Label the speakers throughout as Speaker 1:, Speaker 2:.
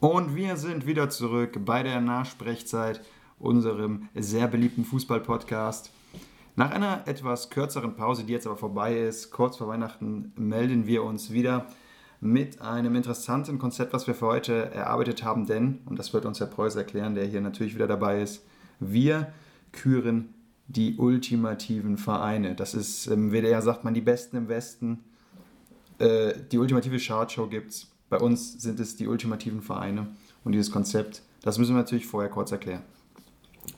Speaker 1: Und wir sind wieder zurück bei der Nachsprechzeit, unserem sehr beliebten Fußball-Podcast. Nach einer etwas kürzeren Pause, die jetzt aber vorbei ist, kurz vor Weihnachten, melden wir uns wieder mit einem interessanten Konzept, was wir für heute erarbeitet haben. Denn, und das wird uns Herr Preuß erklären, der hier natürlich wieder dabei ist, wir küren die ultimativen Vereine. Das ist, im ähm, WDR sagt man, die Besten im Westen. Äh, die ultimative Chartshow gibt es bei uns sind es die ultimativen Vereine und dieses Konzept, das müssen wir natürlich vorher kurz erklären.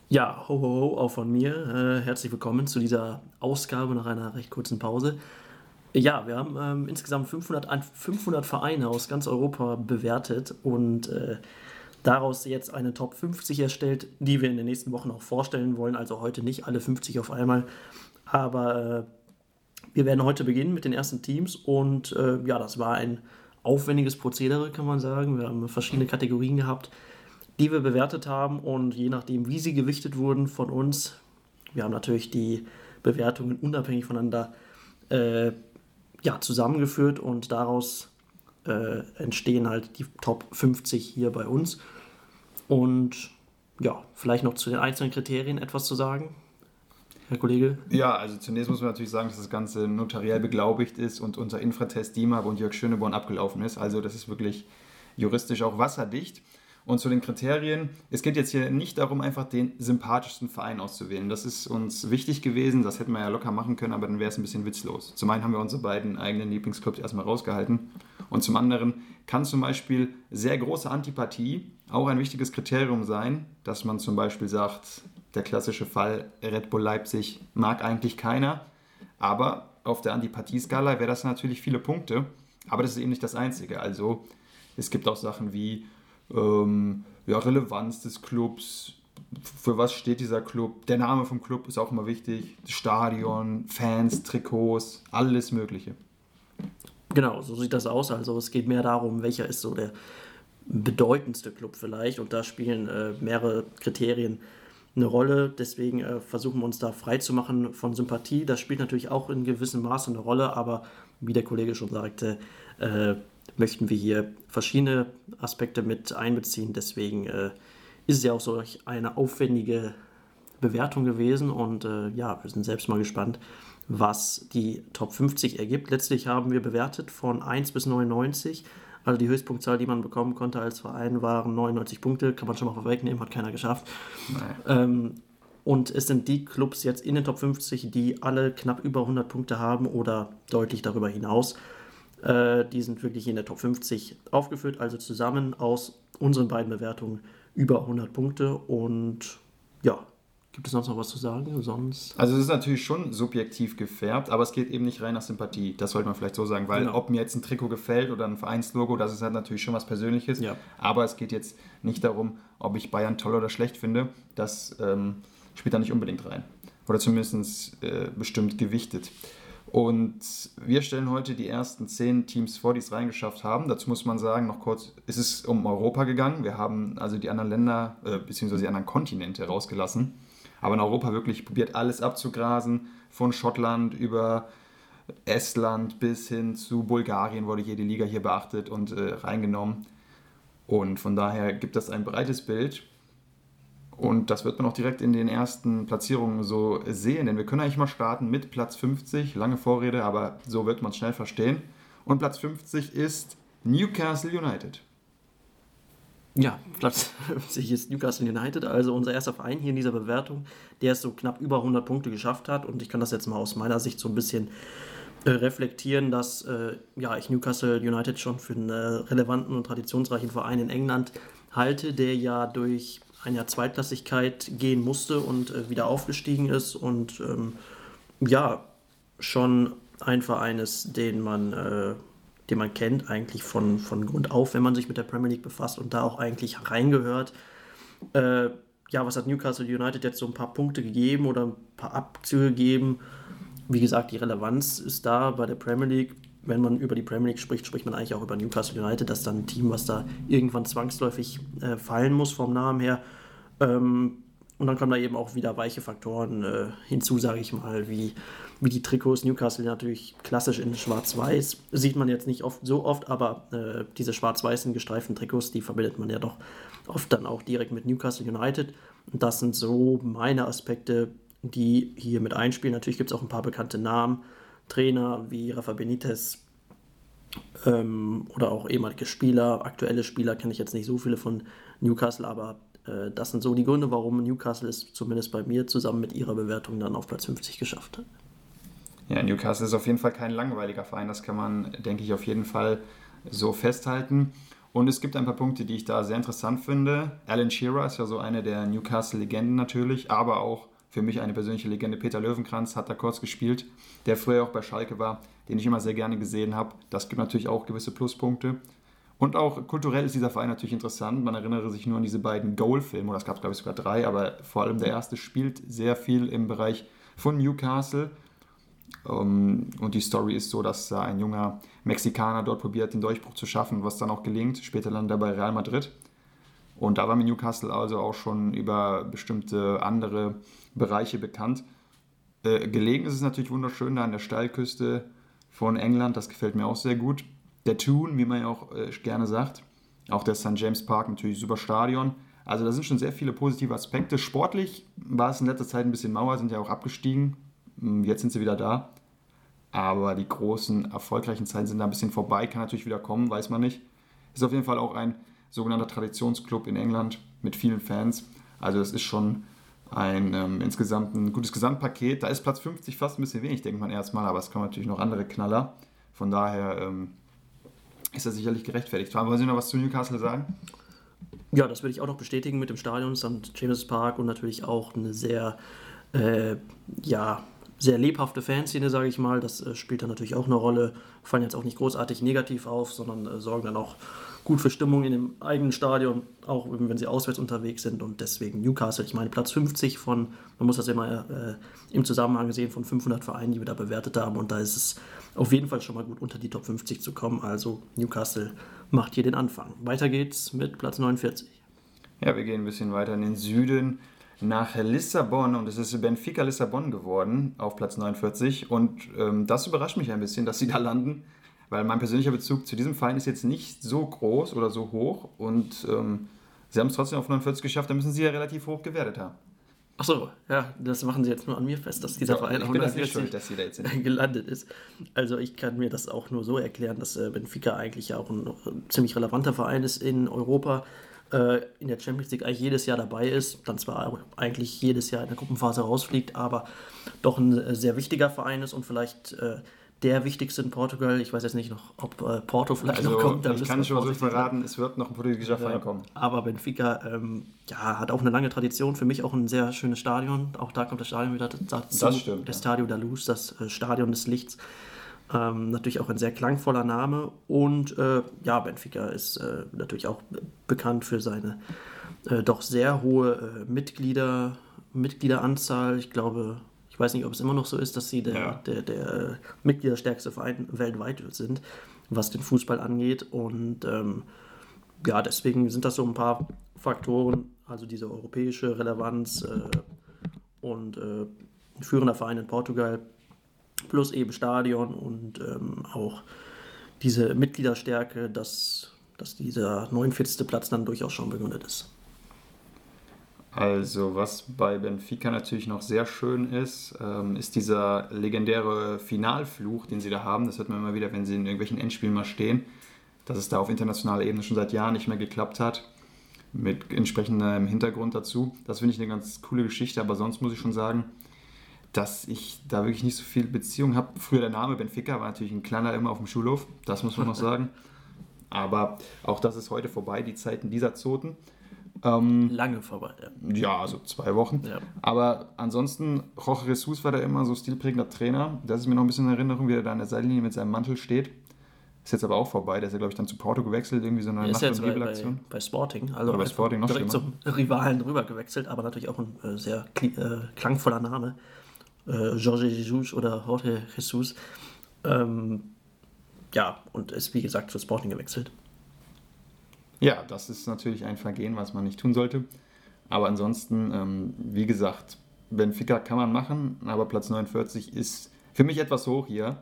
Speaker 2: Ja, ho, ho, ho, auch von mir. Äh, herzlich willkommen zu dieser Ausgabe nach einer recht kurzen Pause. Ja, wir haben ähm, insgesamt 500, 500 Vereine aus ganz Europa bewertet und äh, daraus jetzt eine Top 50 erstellt, die wir in den nächsten Wochen auch vorstellen wollen. Also heute nicht alle 50 auf einmal, aber äh, wir werden heute beginnen mit den ersten Teams und äh, ja, das war ein aufwendiges Prozedere, kann man sagen. Wir haben verschiedene Kategorien gehabt, die wir bewertet haben und je nachdem, wie sie gewichtet wurden von uns, wir haben natürlich die Bewertungen unabhängig voneinander äh, ja, zusammengeführt und daraus äh, entstehen halt die Top 50 hier bei uns. Und ja, vielleicht noch zu den einzelnen Kriterien etwas zu sagen. Herr Kollege?
Speaker 1: Ja, also zunächst muss man natürlich sagen, dass das Ganze notariell beglaubigt ist und unser Infratest DIMAP und Jörg Schöneborn abgelaufen ist. Also das ist wirklich juristisch auch wasserdicht. Und zu den Kriterien, es geht jetzt hier nicht darum, einfach den sympathischsten Verein auszuwählen. Das ist uns wichtig gewesen, das hätten wir ja locker machen können, aber dann wäre es ein bisschen witzlos. Zum einen haben wir unsere beiden eigenen Lieblingsclubs erstmal rausgehalten und zum anderen kann zum Beispiel sehr große Antipathie auch ein wichtiges Kriterium sein, dass man zum Beispiel sagt, der klassische Fall Red Bull Leipzig mag eigentlich keiner, aber auf der Antipathie-Skala wäre das natürlich viele Punkte, aber das ist eben nicht das Einzige. Also es gibt auch Sachen wie ähm, ja, Relevanz des Clubs, für was steht dieser Club, der Name vom Club ist auch immer wichtig, Stadion, Fans, Trikots, alles Mögliche.
Speaker 2: Genau, so sieht das aus. Also es geht mehr darum, welcher ist so der bedeutendste Club vielleicht und da spielen äh, mehrere Kriterien eine Rolle. Deswegen äh, versuchen wir uns da frei zu machen von Sympathie. Das spielt natürlich auch in gewissem Maße eine Rolle, aber wie der Kollege schon sagte, äh, möchten wir hier verschiedene Aspekte mit einbeziehen. Deswegen äh, ist es ja auch so eine aufwendige Bewertung gewesen und äh, ja, wir sind selbst mal gespannt, was die Top 50 ergibt. Letztlich haben wir bewertet von 1 bis 99 also die Höchstpunktzahl, die man bekommen konnte als Verein, waren 99 Punkte. Kann man schon mal vorwegnehmen, hat keiner geschafft. Ähm, und es sind die Clubs jetzt in den Top 50, die alle knapp über 100 Punkte haben oder deutlich darüber hinaus. Äh, die sind wirklich in der Top 50 aufgeführt, also zusammen aus unseren beiden Bewertungen über 100 Punkte. Und ja, Gibt es sonst noch was zu sagen? Sonst?
Speaker 1: Also es ist natürlich schon subjektiv gefärbt, aber es geht eben nicht rein nach Sympathie. Das sollte man vielleicht so sagen, weil genau. ob mir jetzt ein Trikot gefällt oder ein Vereinslogo, das ist halt natürlich schon was Persönliches. Ja. Aber es geht jetzt nicht darum, ob ich Bayern toll oder schlecht finde. Das ähm, spielt da nicht unbedingt rein. Oder zumindest äh, bestimmt gewichtet. Und wir stellen heute die ersten zehn Teams vor, die es reingeschafft haben. Dazu muss man sagen, noch kurz, es ist um Europa gegangen. Wir haben also die anderen Länder äh, bzw. die anderen Kontinente rausgelassen aber in Europa wirklich probiert alles abzugrasen, von Schottland über Estland bis hin zu Bulgarien wurde jede Liga hier beachtet und äh, reingenommen. Und von daher gibt das ein breites Bild. Und das wird man auch direkt in den ersten Platzierungen so sehen, denn wir können eigentlich mal starten mit Platz 50, lange Vorrede, aber so wird man es schnell verstehen. Und Platz 50 ist Newcastle United.
Speaker 2: Ja, Platz 50 ist Newcastle United, also unser erster Verein hier in dieser Bewertung, der es so knapp über 100 Punkte geschafft hat. Und ich kann das jetzt mal aus meiner Sicht so ein bisschen äh, reflektieren, dass äh, ja, ich Newcastle United schon für einen äh, relevanten und traditionsreichen Verein in England halte, der ja durch eine Zweitklassigkeit gehen musste und äh, wieder aufgestiegen ist und ähm, ja, schon ein Verein ist, den man äh, den man kennt, eigentlich von, von Grund auf, wenn man sich mit der Premier League befasst und da auch eigentlich reingehört. Äh, ja, was hat Newcastle United jetzt so ein paar Punkte gegeben oder ein paar Abzüge gegeben? Wie gesagt, die Relevanz ist da bei der Premier League. Wenn man über die Premier League spricht, spricht man eigentlich auch über Newcastle United. Das ist dann ein Team, was da irgendwann zwangsläufig äh, fallen muss vom Namen her. Ähm, Und dann kommen da eben auch wieder weiche Faktoren äh, hinzu, sage ich mal, wie, wie die Trikots. Newcastle natürlich klassisch in Schwarz-Weiß. Sieht man jetzt nicht oft so oft, aber äh, diese schwarz-weißen gestreiften Trikots, die verbindet man ja doch oft dann auch direkt mit Newcastle United. Und das sind so meine Aspekte, die hier mit einspielen. Natürlich gibt es auch ein paar bekannte Namen, Trainer wie Rafa Benitez ähm, oder auch ehemalige Spieler, aktuelle Spieler kenne ich jetzt nicht so viele von Newcastle, aber äh, das sind so die Gründe, warum Newcastle es zumindest bei mir zusammen mit ihrer Bewertung dann auf Platz 50 geschafft hat.
Speaker 1: Ja, Newcastle ist auf jeden Fall kein langweiliger Verein, das kann man, denke ich, auf jeden Fall so festhalten. Und es gibt ein paar Punkte, die ich da sehr interessant finde. Alan Shearer ist ja so eine der Newcastle-Legenden natürlich, aber auch für mich eine persönliche Legende. Peter Löwenkranz hat da kurz gespielt, der früher auch bei Schalke war, den ich immer sehr gerne gesehen habe. Das gibt natürlich auch gewisse Pluspunkte. Und auch kulturell ist dieser Verein natürlich interessant. Man erinnere sich nur an diese beiden Goal-Filme, oder es gab glaube ich sogar drei, aber vor allem der erste spielt sehr viel im Bereich von Newcastle. Ähm, und die Story ist so, dass ein junger Mexikaner dort probiert, den Durchbruch zu schaffen, was dann auch gelingt. Später landet er bei Real Madrid. Und da war mir Newcastle also auch schon über bestimmte andere Bereiche bekannt. Äh, gelegen ist es natürlich wunderschön da an der Steilküste von England, das gefällt mir auch sehr gut der Tune, wie man ja auch äh, gerne sagt. Auch der St. James Park, natürlich super Stadion. Also da sind schon sehr viele positive Aspekte. Sportlich war es in letzter Zeit ein bisschen Mauer, sind ja auch abgestiegen. Hm, jetzt sind sie wieder da. Aber die großen, erfolgreichen Zeiten sind da ein bisschen vorbei. Kann natürlich wieder kommen, weiß man nicht. Ist auf jeden Fall auch ein sogenannter Traditionsclub in England mit vielen Fans. Also es ist schon ein ähm, insgesamt ein gutes Gesamtpaket. Da ist Platz 50 fast ein bisschen wenig, denkt man erstmal, aber es kommen natürlich noch andere Knaller. Von daher ähm, ist er sicherlich gerechtfertigt. Wollen Sie noch was zu Newcastle sagen?
Speaker 2: Ja, das würde ich auch noch bestätigen mit dem Stadion, St. James Park und natürlich auch eine sehr, äh, ja, sehr lebhafte Fanszene, sage ich mal. Das äh, spielt dann natürlich auch eine Rolle. Fallen jetzt auch nicht großartig negativ auf, sondern äh, sorgen dann auch gut für Stimmung in dem eigenen Stadion, auch wenn sie auswärts unterwegs sind. Und deswegen Newcastle, ich meine Platz 50 von, man muss das immer äh, im Zusammenhang sehen, von 500 Vereinen, die wir da bewertet haben. Und da ist es auf jeden Fall schon mal gut unter die Top 50 zu kommen. Also Newcastle macht hier den Anfang. Weiter geht's mit Platz 49.
Speaker 1: Ja, wir gehen ein bisschen weiter in den Süden nach Lissabon und es ist Benfica Lissabon geworden auf Platz 49 und ähm, das überrascht mich ein bisschen, dass sie da landen, weil mein persönlicher Bezug zu diesem Verein ist jetzt nicht so groß oder so hoch und ähm, sie haben es trotzdem auf 49 geschafft, da müssen sie ja relativ hoch gewertet haben.
Speaker 2: Achso, ja, das machen sie jetzt nur an mir fest, dass dieser ja, Verein auch das nicht schuld, dass sie da jetzt sind. gelandet ist. Also ich kann mir das auch nur so erklären, dass äh, Benfica eigentlich auch ein, ein ziemlich relevanter Verein ist in Europa, äh, in der Champions League eigentlich jedes Jahr dabei ist, dann zwar eigentlich jedes Jahr in der Gruppenphase rausfliegt, aber doch ein sehr wichtiger Verein ist und vielleicht äh, der wichtigste in Portugal. Ich weiß jetzt nicht noch, ob äh, Porto vielleicht also, noch kommt.
Speaker 1: ich kann schon mal so verraten, es wird noch ein portugiesischer Verein kommen.
Speaker 2: Aber Benfica ähm, ja, hat auch eine lange Tradition. Für mich auch ein sehr schönes Stadion. Auch da kommt das Stadion wieder dazu.
Speaker 1: Das stimmt.
Speaker 2: Das Stadio da Luz, das äh, Stadion des Lichts. Ähm, natürlich auch ein sehr klangvoller Name. Und äh, ja, Benfica ist äh, natürlich auch bekannt für seine äh, doch sehr hohe äh, Mitglieder, Mitgliederanzahl. Ich glaube, ich weiß nicht, ob es immer noch so ist, dass sie der, ja. der, der Mitgliederstärkste Verein weltweit sind, was den Fußball angeht. Und ähm, ja, deswegen sind das so ein paar Faktoren, also diese europäische Relevanz äh, und äh, führender Verein in Portugal, plus eben Stadion und ähm, auch diese Mitgliederstärke, dass, dass dieser 49. Platz dann durchaus schon begründet ist.
Speaker 1: Also, was bei Benfica natürlich noch sehr schön ist, ähm, ist dieser legendäre Finalfluch, den sie da haben. Das hört man immer wieder, wenn sie in irgendwelchen Endspielen mal stehen, dass es da auf internationaler Ebene schon seit Jahren nicht mehr geklappt hat, mit entsprechendem Hintergrund dazu. Das finde ich eine ganz coole Geschichte, aber sonst muss ich schon sagen, dass ich da wirklich nicht so viel Beziehung habe. Früher der Name Benfica war natürlich ein kleiner immer auf dem Schulhof, das muss man noch sagen. Aber auch das ist heute vorbei, die Zeiten dieser Zoten.
Speaker 2: Ähm, Lange vorbei,
Speaker 1: ja. Ja, also zwei Wochen. Ja. Aber ansonsten, Jorge Jesus war da immer so stilprägender Trainer. Das ist mir noch ein bisschen in Erinnerung, wie er da an der Seitenlinie mit seinem Mantel steht. Ist jetzt aber auch vorbei. Der ist ja, glaube ich, dann zu Porto gewechselt, irgendwie so eine
Speaker 2: Nacht- und Nebelaktion. Bei, bei, Sporting, also bei Sporting noch direkt schlimmer. zum Rivalen rüber gewechselt, aber natürlich auch ein äh, sehr äh, klangvoller Name. Äh, Jorge Jesus oder Jorge Jesus. Ähm, ja, und ist wie gesagt zu Sporting gewechselt.
Speaker 1: Ja, das ist natürlich ein Vergehen, was man nicht tun sollte. Aber ansonsten, ähm, wie gesagt, Benfica kann man machen, aber Platz 49 ist für mich etwas hoch hier.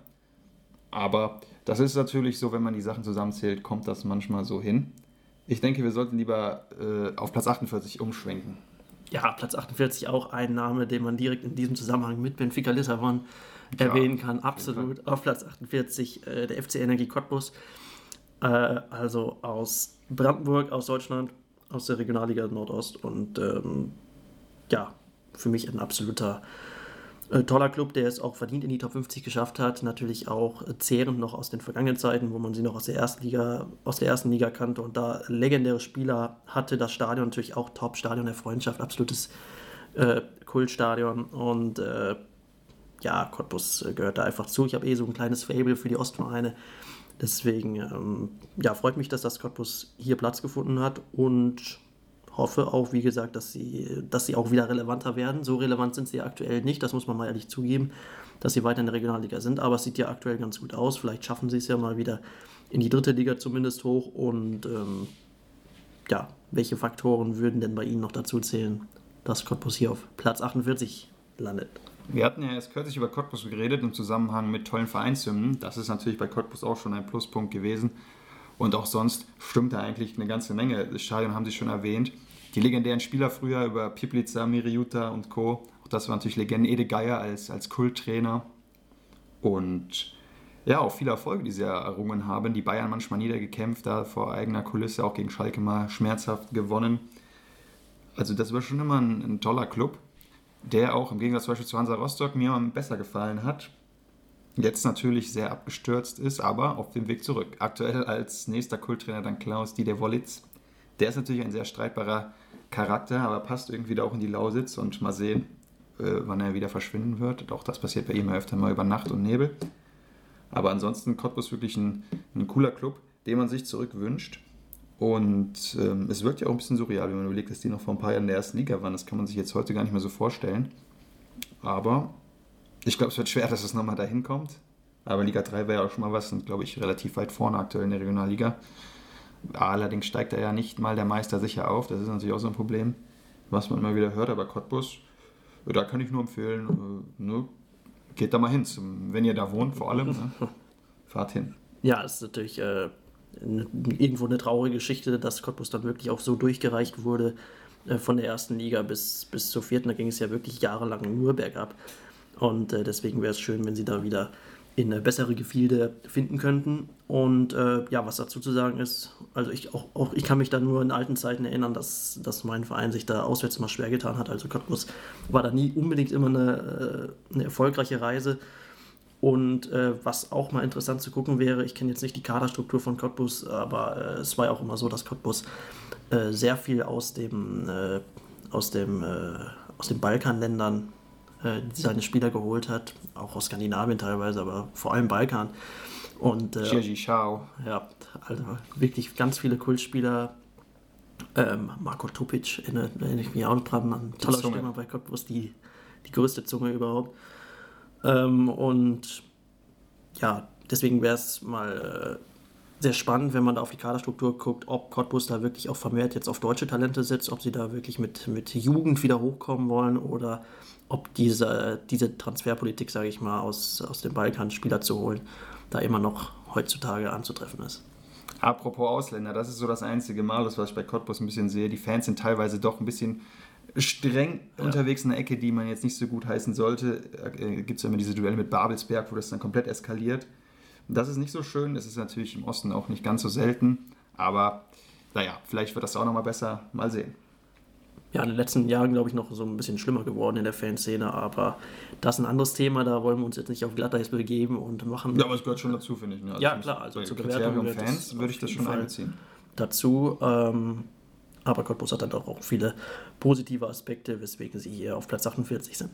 Speaker 1: Aber das ist natürlich so, wenn man die Sachen zusammenzählt, kommt das manchmal so hin. Ich denke, wir sollten lieber äh, auf Platz 48 umschwenken.
Speaker 2: Ja, Platz 48 auch ein Name, den man direkt in diesem Zusammenhang mit Benfica Lissabon ja, erwähnen kann. Absolut. Auf Platz 48 äh, der FC Energie Cottbus. Äh, also aus Brandenburg, aus Deutschland, aus der Regionalliga Nordost. Und ähm, ja, für mich ein absoluter toller Club, der es auch verdient in die Top 50 geschafft hat. Natürlich auch zehrend noch aus den vergangenen Zeiten, wo man sie noch aus der ersten Liga, aus der ersten Liga kannte und da legendäre Spieler hatte. Das Stadion natürlich auch Top-Stadion der Freundschaft, absolutes äh, Kultstadion. Und äh, ja, Cottbus gehört da einfach zu. Ich habe eh so ein kleines Fable für die Ostvereine. Deswegen ähm, ja, freut mich, dass das Cottbus hier Platz gefunden hat und hoffe auch, wie gesagt, dass sie, dass sie auch wieder relevanter werden. So relevant sind sie aktuell nicht, das muss man mal ehrlich zugeben, dass sie weiter in der Regionalliga sind. Aber es sieht ja aktuell ganz gut aus. Vielleicht schaffen sie es ja mal wieder in die dritte Liga zumindest hoch. Und ähm, ja, welche Faktoren würden denn bei Ihnen noch dazu zählen, dass Cottbus hier auf Platz 48 landet?
Speaker 1: Wir hatten ja erst kürzlich über Cottbus geredet im Zusammenhang mit tollen Vereinshymnen. Das ist natürlich bei Cottbus auch schon ein Pluspunkt gewesen. Und auch sonst stimmt da eigentlich eine ganze Menge. Das Stadion haben Sie schon erwähnt. Die legendären Spieler früher über Piplica, Miriuta und Co. Auch das war natürlich Legende. Ede Geier als, als Kulttrainer. Und ja, auch viele Erfolge, die sie errungen haben. Die Bayern manchmal niedergekämpft, da vor eigener Kulisse, auch gegen Schalke mal schmerzhaft gewonnen. Also das war schon immer ein, ein toller Club, der auch im Gegensatz zum Beispiel zu Hansa Rostock mir besser gefallen hat jetzt natürlich sehr abgestürzt ist, aber auf dem Weg zurück. Aktuell als nächster Kulttrainer dann Klaus Dieter Wollitz. Der ist natürlich ein sehr streitbarer Charakter, aber passt irgendwie da auch in die Lausitz und mal sehen, äh, wann er wieder verschwinden wird. Auch das passiert bei ihm ja öfter mal über Nacht und Nebel. Aber ansonsten Cottbus wirklich ein, ein cooler Club, den man sich zurückwünscht. Und ähm, es wirkt ja auch ein bisschen surreal, wenn man überlegt, dass die noch vor ein paar Jahren in der ersten Liga waren. Das kann man sich jetzt heute gar nicht mehr so vorstellen. Aber ich glaube, es wird schwer, dass es nochmal dahin kommt. Aber Liga 3 wäre ja auch schon mal was, sind, glaube ich, relativ weit vorne aktuell in der Regionalliga. Allerdings steigt da ja nicht mal der Meister sicher auf. Das ist natürlich auch so ein Problem, was man immer wieder hört. Aber Cottbus, da kann ich nur empfehlen, äh, ne, geht da mal hin. Wenn ihr da wohnt, vor allem, ne, fahrt hin.
Speaker 2: Ja, es ist natürlich äh, irgendwo eine traurige Geschichte, dass Cottbus dann wirklich auch so durchgereicht wurde äh, von der ersten Liga bis, bis zur vierten. Da ging es ja wirklich jahrelang nur bergab. Und äh, deswegen wäre es schön, wenn sie da wieder in äh, bessere Gefilde finden könnten. Und äh, ja, was dazu zu sagen ist, also ich auch, auch ich kann mich da nur in alten Zeiten erinnern, dass, dass mein Verein sich da auswärts mal schwer getan hat. Also Cottbus war da nie unbedingt immer eine, äh, eine erfolgreiche Reise. Und äh, was auch mal interessant zu gucken wäre, ich kenne jetzt nicht die Kaderstruktur von Cottbus, aber äh, es war ja auch immer so, dass Cottbus äh, sehr viel aus dem, äh, aus dem, aus den Balkanländern äh, seine Spieler geholt hat, auch aus Skandinavien teilweise, aber vor allem Balkan. Und äh, Schau. Ja, also wirklich ganz viele Kultspieler. Ähm, Marco Topic erinnere ich mich auch dran, ein toller Stürmer bei Cottbus, die, die größte Zunge überhaupt. Ähm, und ja, deswegen wäre es mal äh, sehr spannend, wenn man da auf die Kaderstruktur guckt, ob Cottbus da wirklich auch vermehrt jetzt auf deutsche Talente setzt, ob sie da wirklich mit, mit Jugend wieder hochkommen wollen oder ob diese, diese Transferpolitik, sage ich mal, aus, aus dem Balkan Spieler zu holen, da immer noch heutzutage anzutreffen ist.
Speaker 1: Apropos Ausländer, das ist so das einzige Mal, das was ich bei Cottbus ein bisschen sehe. Die Fans sind teilweise doch ein bisschen streng ja. unterwegs in der Ecke, die man jetzt nicht so gut heißen sollte. Äh, Gibt es ja immer diese Duelle mit Babelsberg, wo das dann komplett eskaliert. Das ist nicht so schön, das ist natürlich im Osten auch nicht ganz so selten, aber naja, vielleicht wird das auch nochmal besser. Mal sehen
Speaker 2: ja, in den letzten Jahren, glaube ich, noch so ein bisschen schlimmer geworden in der Fanszene, aber das ist ein anderes Thema, da wollen wir uns jetzt nicht auf Glatteis begeben und machen.
Speaker 1: Ja, aber es gehört schon dazu, finde ich. Ne?
Speaker 2: Also ja, klar, also zur Bewertung
Speaker 1: Fans würde ich das schon einbeziehen.
Speaker 2: Dazu, ähm, aber Cottbus hat dann doch auch viele positive Aspekte, weswegen sie hier auf Platz 48 sind.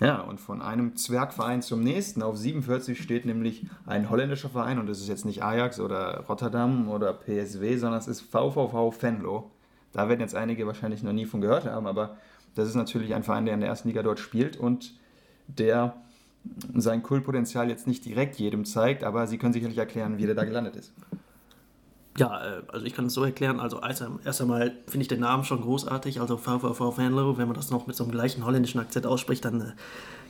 Speaker 1: Ja, und von einem Zwergverein zum nächsten. Auf 47 steht nämlich ein holländischer Verein und das ist jetzt nicht Ajax oder Rotterdam oder PSW, sondern es ist VVV Venlo. Da werden jetzt einige wahrscheinlich noch nie von gehört haben, aber das ist natürlich ein Verein, der in der ersten Liga dort spielt und der sein Kultpotenzial jetzt nicht direkt jedem zeigt, aber Sie können sicherlich erklären, wie der da gelandet ist.
Speaker 2: Ja, äh, also ich kann es so erklären. Also erst einmal finde ich den Namen schon großartig. Also VVV Venlo, wenn man das noch mit so einem gleichen holländischen Akzent ausspricht, dann äh,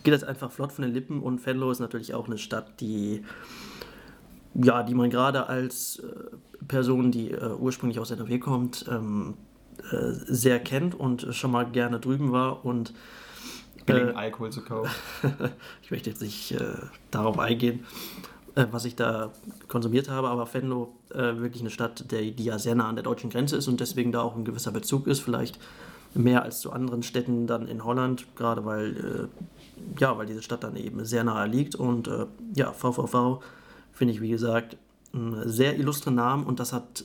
Speaker 2: geht das einfach flott von den Lippen. Und Venlo ist natürlich auch eine Stadt, die ja, die man gerade als äh, Person, die ursprünglich aus NRW kommt, ähm, äh, sehr kennt und schon mal gerne drüben war und
Speaker 1: billigen Alkohol zu kaufen.
Speaker 2: ich möchte jetzt nicht darauf eingehen was ich da konsumiert habe, aber Venlo äh, wirklich eine Stadt, der, die ja sehr nah an der deutschen Grenze ist und deswegen da auch ein gewisser Bezug ist, vielleicht mehr als zu anderen Städten dann in Holland, gerade weil, äh, ja, weil diese Stadt dann eben sehr nahe liegt und äh, ja, VVV finde ich, wie gesagt, einen sehr illustren Namen und das hat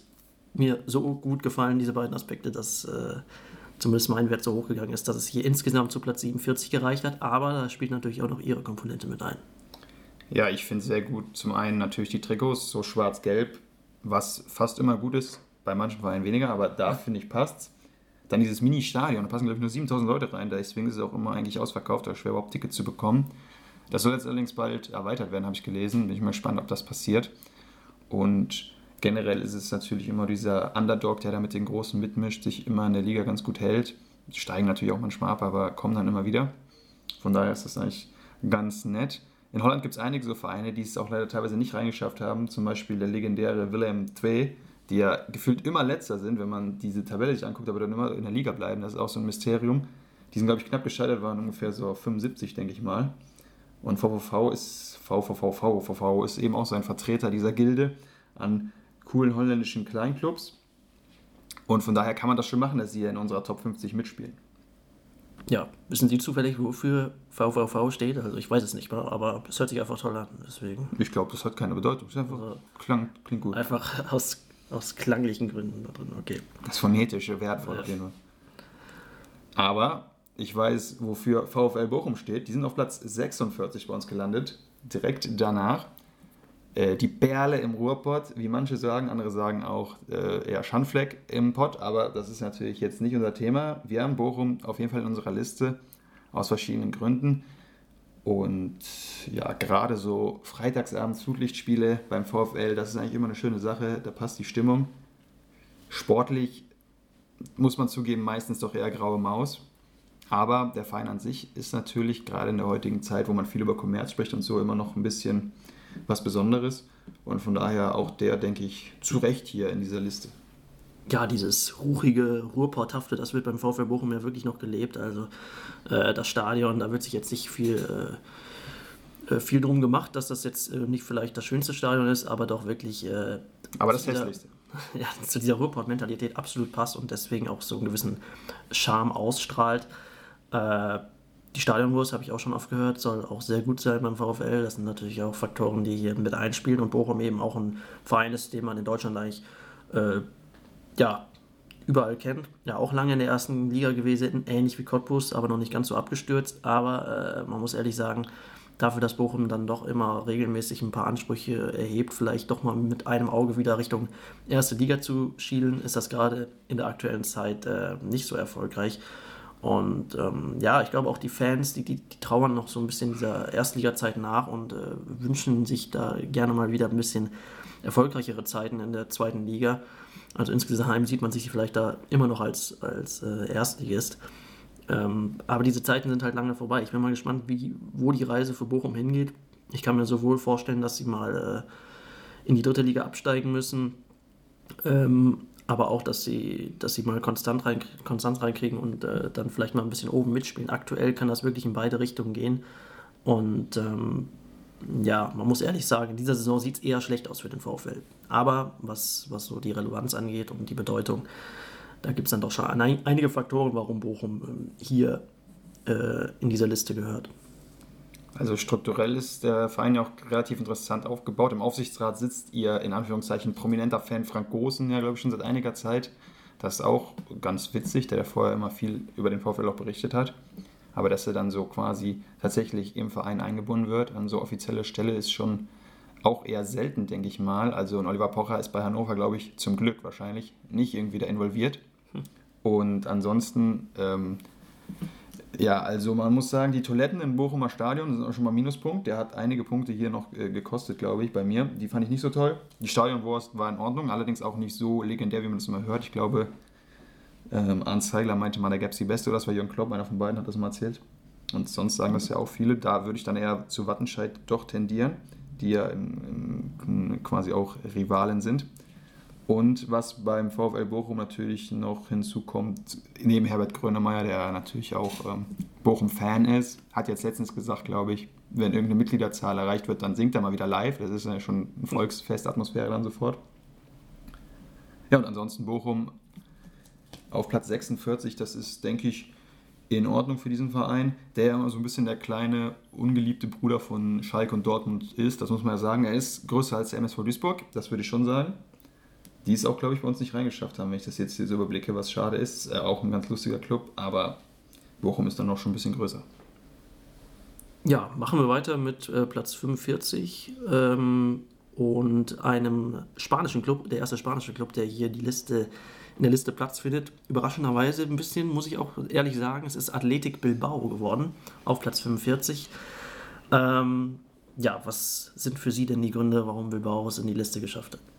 Speaker 2: mir so gut gefallen, diese beiden Aspekte, dass äh, zumindest mein Wert so hochgegangen ist, dass es hier insgesamt zu Platz 47 gereicht hat, aber da spielt natürlich auch noch ihre Komponente mit ein.
Speaker 1: Ja, ich finde sehr gut. Zum einen natürlich die Trikots, so schwarz-gelb, was fast immer gut ist, bei manchen Vereinen weniger, aber da finde ich passt. Dann dieses Mini-Stadion, da passen glaube ich nur 7000 Leute rein, deswegen ist es auch immer eigentlich ausverkauft, da schwer überhaupt Tickets zu bekommen. Das soll jetzt allerdings bald erweitert werden, habe ich gelesen. Bin ich mal gespannt, ob das passiert. Und generell ist es natürlich immer dieser Underdog, der da mit den Großen mitmischt, sich immer in der Liga ganz gut hält. Die steigen natürlich auch manchmal ab, aber kommen dann immer wieder. Von daher ist das eigentlich ganz nett. In Holland gibt es einige so Vereine, die es auch leider teilweise nicht reingeschafft haben. Zum Beispiel der legendäre Willem II, die ja gefühlt immer letzter sind, wenn man diese Tabelle sich anguckt, aber dann immer in der Liga bleiben. Das ist auch so ein Mysterium. Die sind, glaube ich, knapp gescheitert, waren ungefähr so auf 75, denke ich mal. Und VVV ist, VVV, VVV ist eben auch so ein Vertreter dieser Gilde an coolen holländischen Kleinclubs. Und von daher kann man das schon machen, dass sie in unserer Top 50 mitspielen.
Speaker 2: Ja, wissen Sie zufällig, wofür VVV steht? Also ich weiß es nicht mal, aber es hört sich einfach toll an. Deswegen.
Speaker 1: Ich glaube, das hat keine Bedeutung. Es einfach also, klang, klingt gut.
Speaker 2: Einfach aus, aus klanglichen Gründen da drin, okay.
Speaker 1: Das phonetische wertvoll ja. Fall. Aber ich weiß, wofür VfL Bochum steht. Die sind auf Platz 46 bei uns gelandet. Direkt danach äh, die Perle im Ruhrpott, wie manche sagen, andere sagen auch äh, eher Schandfleck im Pott, aber das ist natürlich jetzt nicht unser Thema. Wir haben Bochum auf jeden Fall in unserer Liste aus verschiedenen Gründen. Und ja, gerade so Freitagsabend Flutlichtspiele beim VfL, das ist eigentlich immer eine schöne Sache, da passt die Stimmung. Sportlich muss man zugeben, meistens doch eher graue Maus. Aber der Verein an sich ist natürlich gerade in der heutigen Zeit, wo man viel über Kommerz spricht und so, immer noch ein bisschen was Besonderes. Und von daher auch der, denke ich, zu Recht hier in dieser Liste.
Speaker 2: Ja, dieses ruhige, Ruhrporthafte, das wird beim VfL Bochum ja wirklich noch gelebt. Also äh, das Stadion, da wird sich jetzt nicht viel, äh, äh viel drum gemacht, dass das jetzt äh, nicht vielleicht das schönste Stadion ist, aber doch wirklich. Äh,
Speaker 1: aber das hässlichste.
Speaker 2: Ja, zu dieser Ruhrport-Mentalität absolut passt und deswegen auch so einen gewissen Charme ausstrahlt. Äh, die Stadionwurst habe ich auch schon oft gehört, soll auch sehr gut sein beim VfL. Das sind natürlich auch Faktoren, die hier mit einspielen und Bochum eben auch ein Verein ist, den man in Deutschland eigentlich äh, ja, überall kennt. Ja, auch lange in der ersten Liga gewesen, ähnlich wie Cottbus, aber noch nicht ganz so abgestürzt. Aber äh, man muss ehrlich sagen, dafür, dass Bochum dann doch immer regelmäßig ein paar Ansprüche erhebt, vielleicht doch mal mit einem Auge wieder Richtung erste Liga zu schielen, ist das gerade in der aktuellen Zeit äh, nicht so erfolgreich. Und ähm, ja, ich glaube auch die Fans, die, die, die, trauern noch so ein bisschen dieser Erstliga-Zeit nach und äh, wünschen sich da gerne mal wieder ein bisschen erfolgreichere Zeiten in der zweiten Liga. Also insgesamt sieht man sich vielleicht da immer noch als, als äh, Erstligist. Ähm, aber diese Zeiten sind halt lange vorbei. Ich bin mal gespannt, wie, wo die Reise für Bochum hingeht. Ich kann mir sowohl vorstellen, dass sie mal äh, in die dritte Liga absteigen müssen, ähm, aber auch, dass sie, dass sie mal konstant rein, Konstanz reinkriegen und äh, dann vielleicht mal ein bisschen oben mitspielen. Aktuell kann das wirklich in beide Richtungen gehen. Und ähm, ja, man muss ehrlich sagen, in dieser Saison sieht es eher schlecht aus für den VfL. Aber was, was so die Relevanz angeht und die Bedeutung, da gibt es dann doch schon einige Faktoren, warum Bochum ähm, hier äh, in dieser Liste gehört.
Speaker 1: Also strukturell ist der Verein ja auch relativ interessant aufgebaut. Im Aufsichtsrat sitzt ihr in Anführungszeichen prominenter Fan Frank Gosen, ja glaube ich schon seit einiger Zeit. Das ist auch ganz witzig, der ja vorher immer viel über den VfL auch berichtet hat. Aber dass er dann so quasi tatsächlich im Verein eingebunden wird an so offizielle Stelle ist schon auch eher selten, denke ich mal. Also und Oliver Pocher ist bei Hannover, glaube ich, zum Glück wahrscheinlich nicht irgendwie da involviert. Hm. Und ansonsten ähm, Ja, also man muss sagen, die Toiletten im Bochumer Stadion sind auch schon mal Minuspunkt. Der hat einige Punkte hier noch äh, gekostet, glaube ich, bei mir. Die fand ich nicht so toll. Die Stadionwurst war in Ordnung, allerdings auch nicht so legendär, wie man das immer hört. Ich glaube, ähm, Arndt Zeigler meinte mal, da gäbe es die beste, oder das war Jürgen Klopp, einer von beiden hat das mal erzählt. Und sonst sagen das ja auch viele. Da würde ich dann eher zu Wattenscheid doch tendieren, die ja im, im, quasi auch Rivalen sind. Und was beim VfL Bochum natürlich noch hinzukommt, neben Herbert Grönemeyer, der natürlich auch ähm, Bochum-Fan ist, hat jetzt letztens gesagt, glaube ich, wenn irgendeine Mitgliederzahl erreicht wird, dann singt er mal wieder live. Das ist ja schon eine Volksfestatmosphäre dann sofort. Ja, und ansonsten Bochum auf Platz 46, das ist, denke ich, in Ordnung für diesen Verein, der ja immer so ein bisschen der kleine, ungeliebte Bruder von Schalke und Dortmund ist. Das muss man ja sagen. Er ist größer als der MSV Duisburg, das würde ich schon sagen die es auch, glaube ich, bei uns nicht reingeschafft haben, wenn ich das jetzt hier so überblicke, was schade ist. Äh, auch ein ganz lustiger Club, aber Bochum ist dann noch schon ein bisschen größer.
Speaker 2: Ja, machen wir weiter mit äh, Platz 45 ähm, und einem spanischen Club, der erste spanische Club, der hier die Liste in der Liste Platz findet. Überraschenderweise ein bisschen, muss ich auch ehrlich sagen, es ist Athletic Bilbao geworden, auf Platz 45. Ähm, ja, was sind für Sie denn die Gründe, warum Bilbao es in die Liste geschafft hat?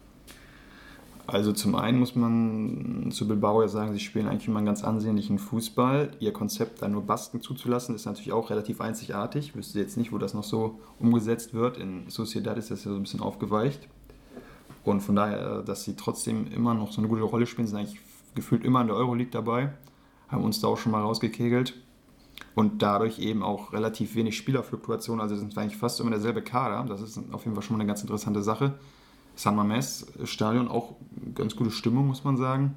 Speaker 1: Also zum einen muss man zu Bilbao ja sagen, sie spielen eigentlich immer einen ganz ansehnlichen Fußball. Ihr Konzept, da nur Basken zuzulassen, ist natürlich auch relativ einzigartig. Ich wüsste jetzt nicht, wo das noch so umgesetzt wird. In Sociedad ist das ja so ein bisschen aufgeweicht. Und von daher, dass sie trotzdem immer noch so eine gute Rolle spielen, sind eigentlich gefühlt immer in der Euroleague dabei. Haben uns da auch schon mal rausgekegelt. Und dadurch eben auch relativ wenig Spielerfluktuation. Also sind eigentlich fast immer derselbe Kader. Das ist auf jeden Fall schon mal eine ganz interessante Sache. San Mamés Stadion auch ganz gute Stimmung, muss man sagen.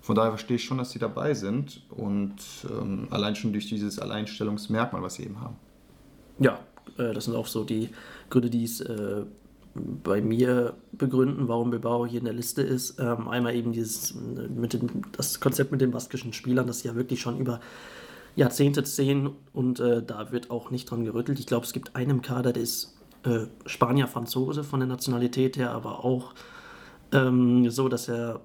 Speaker 1: Von daher verstehe ich schon, dass sie dabei sind und ähm, allein schon durch dieses Alleinstellungsmerkmal, was sie eben haben.
Speaker 2: Ja, äh, das sind auch so die Gründe, die es äh, bei mir begründen, warum Bilbao hier in der Liste ist. Ähm, einmal eben dieses mit dem, das Konzept mit den baskischen Spielern, das ja wirklich schon über Jahrzehnte sehen und äh, da wird auch nicht dran gerüttelt. Ich glaube, es gibt einen Kader, der ist äh, Spanier, Franzose von der Nationalität her, aber auch ähm, so, dass er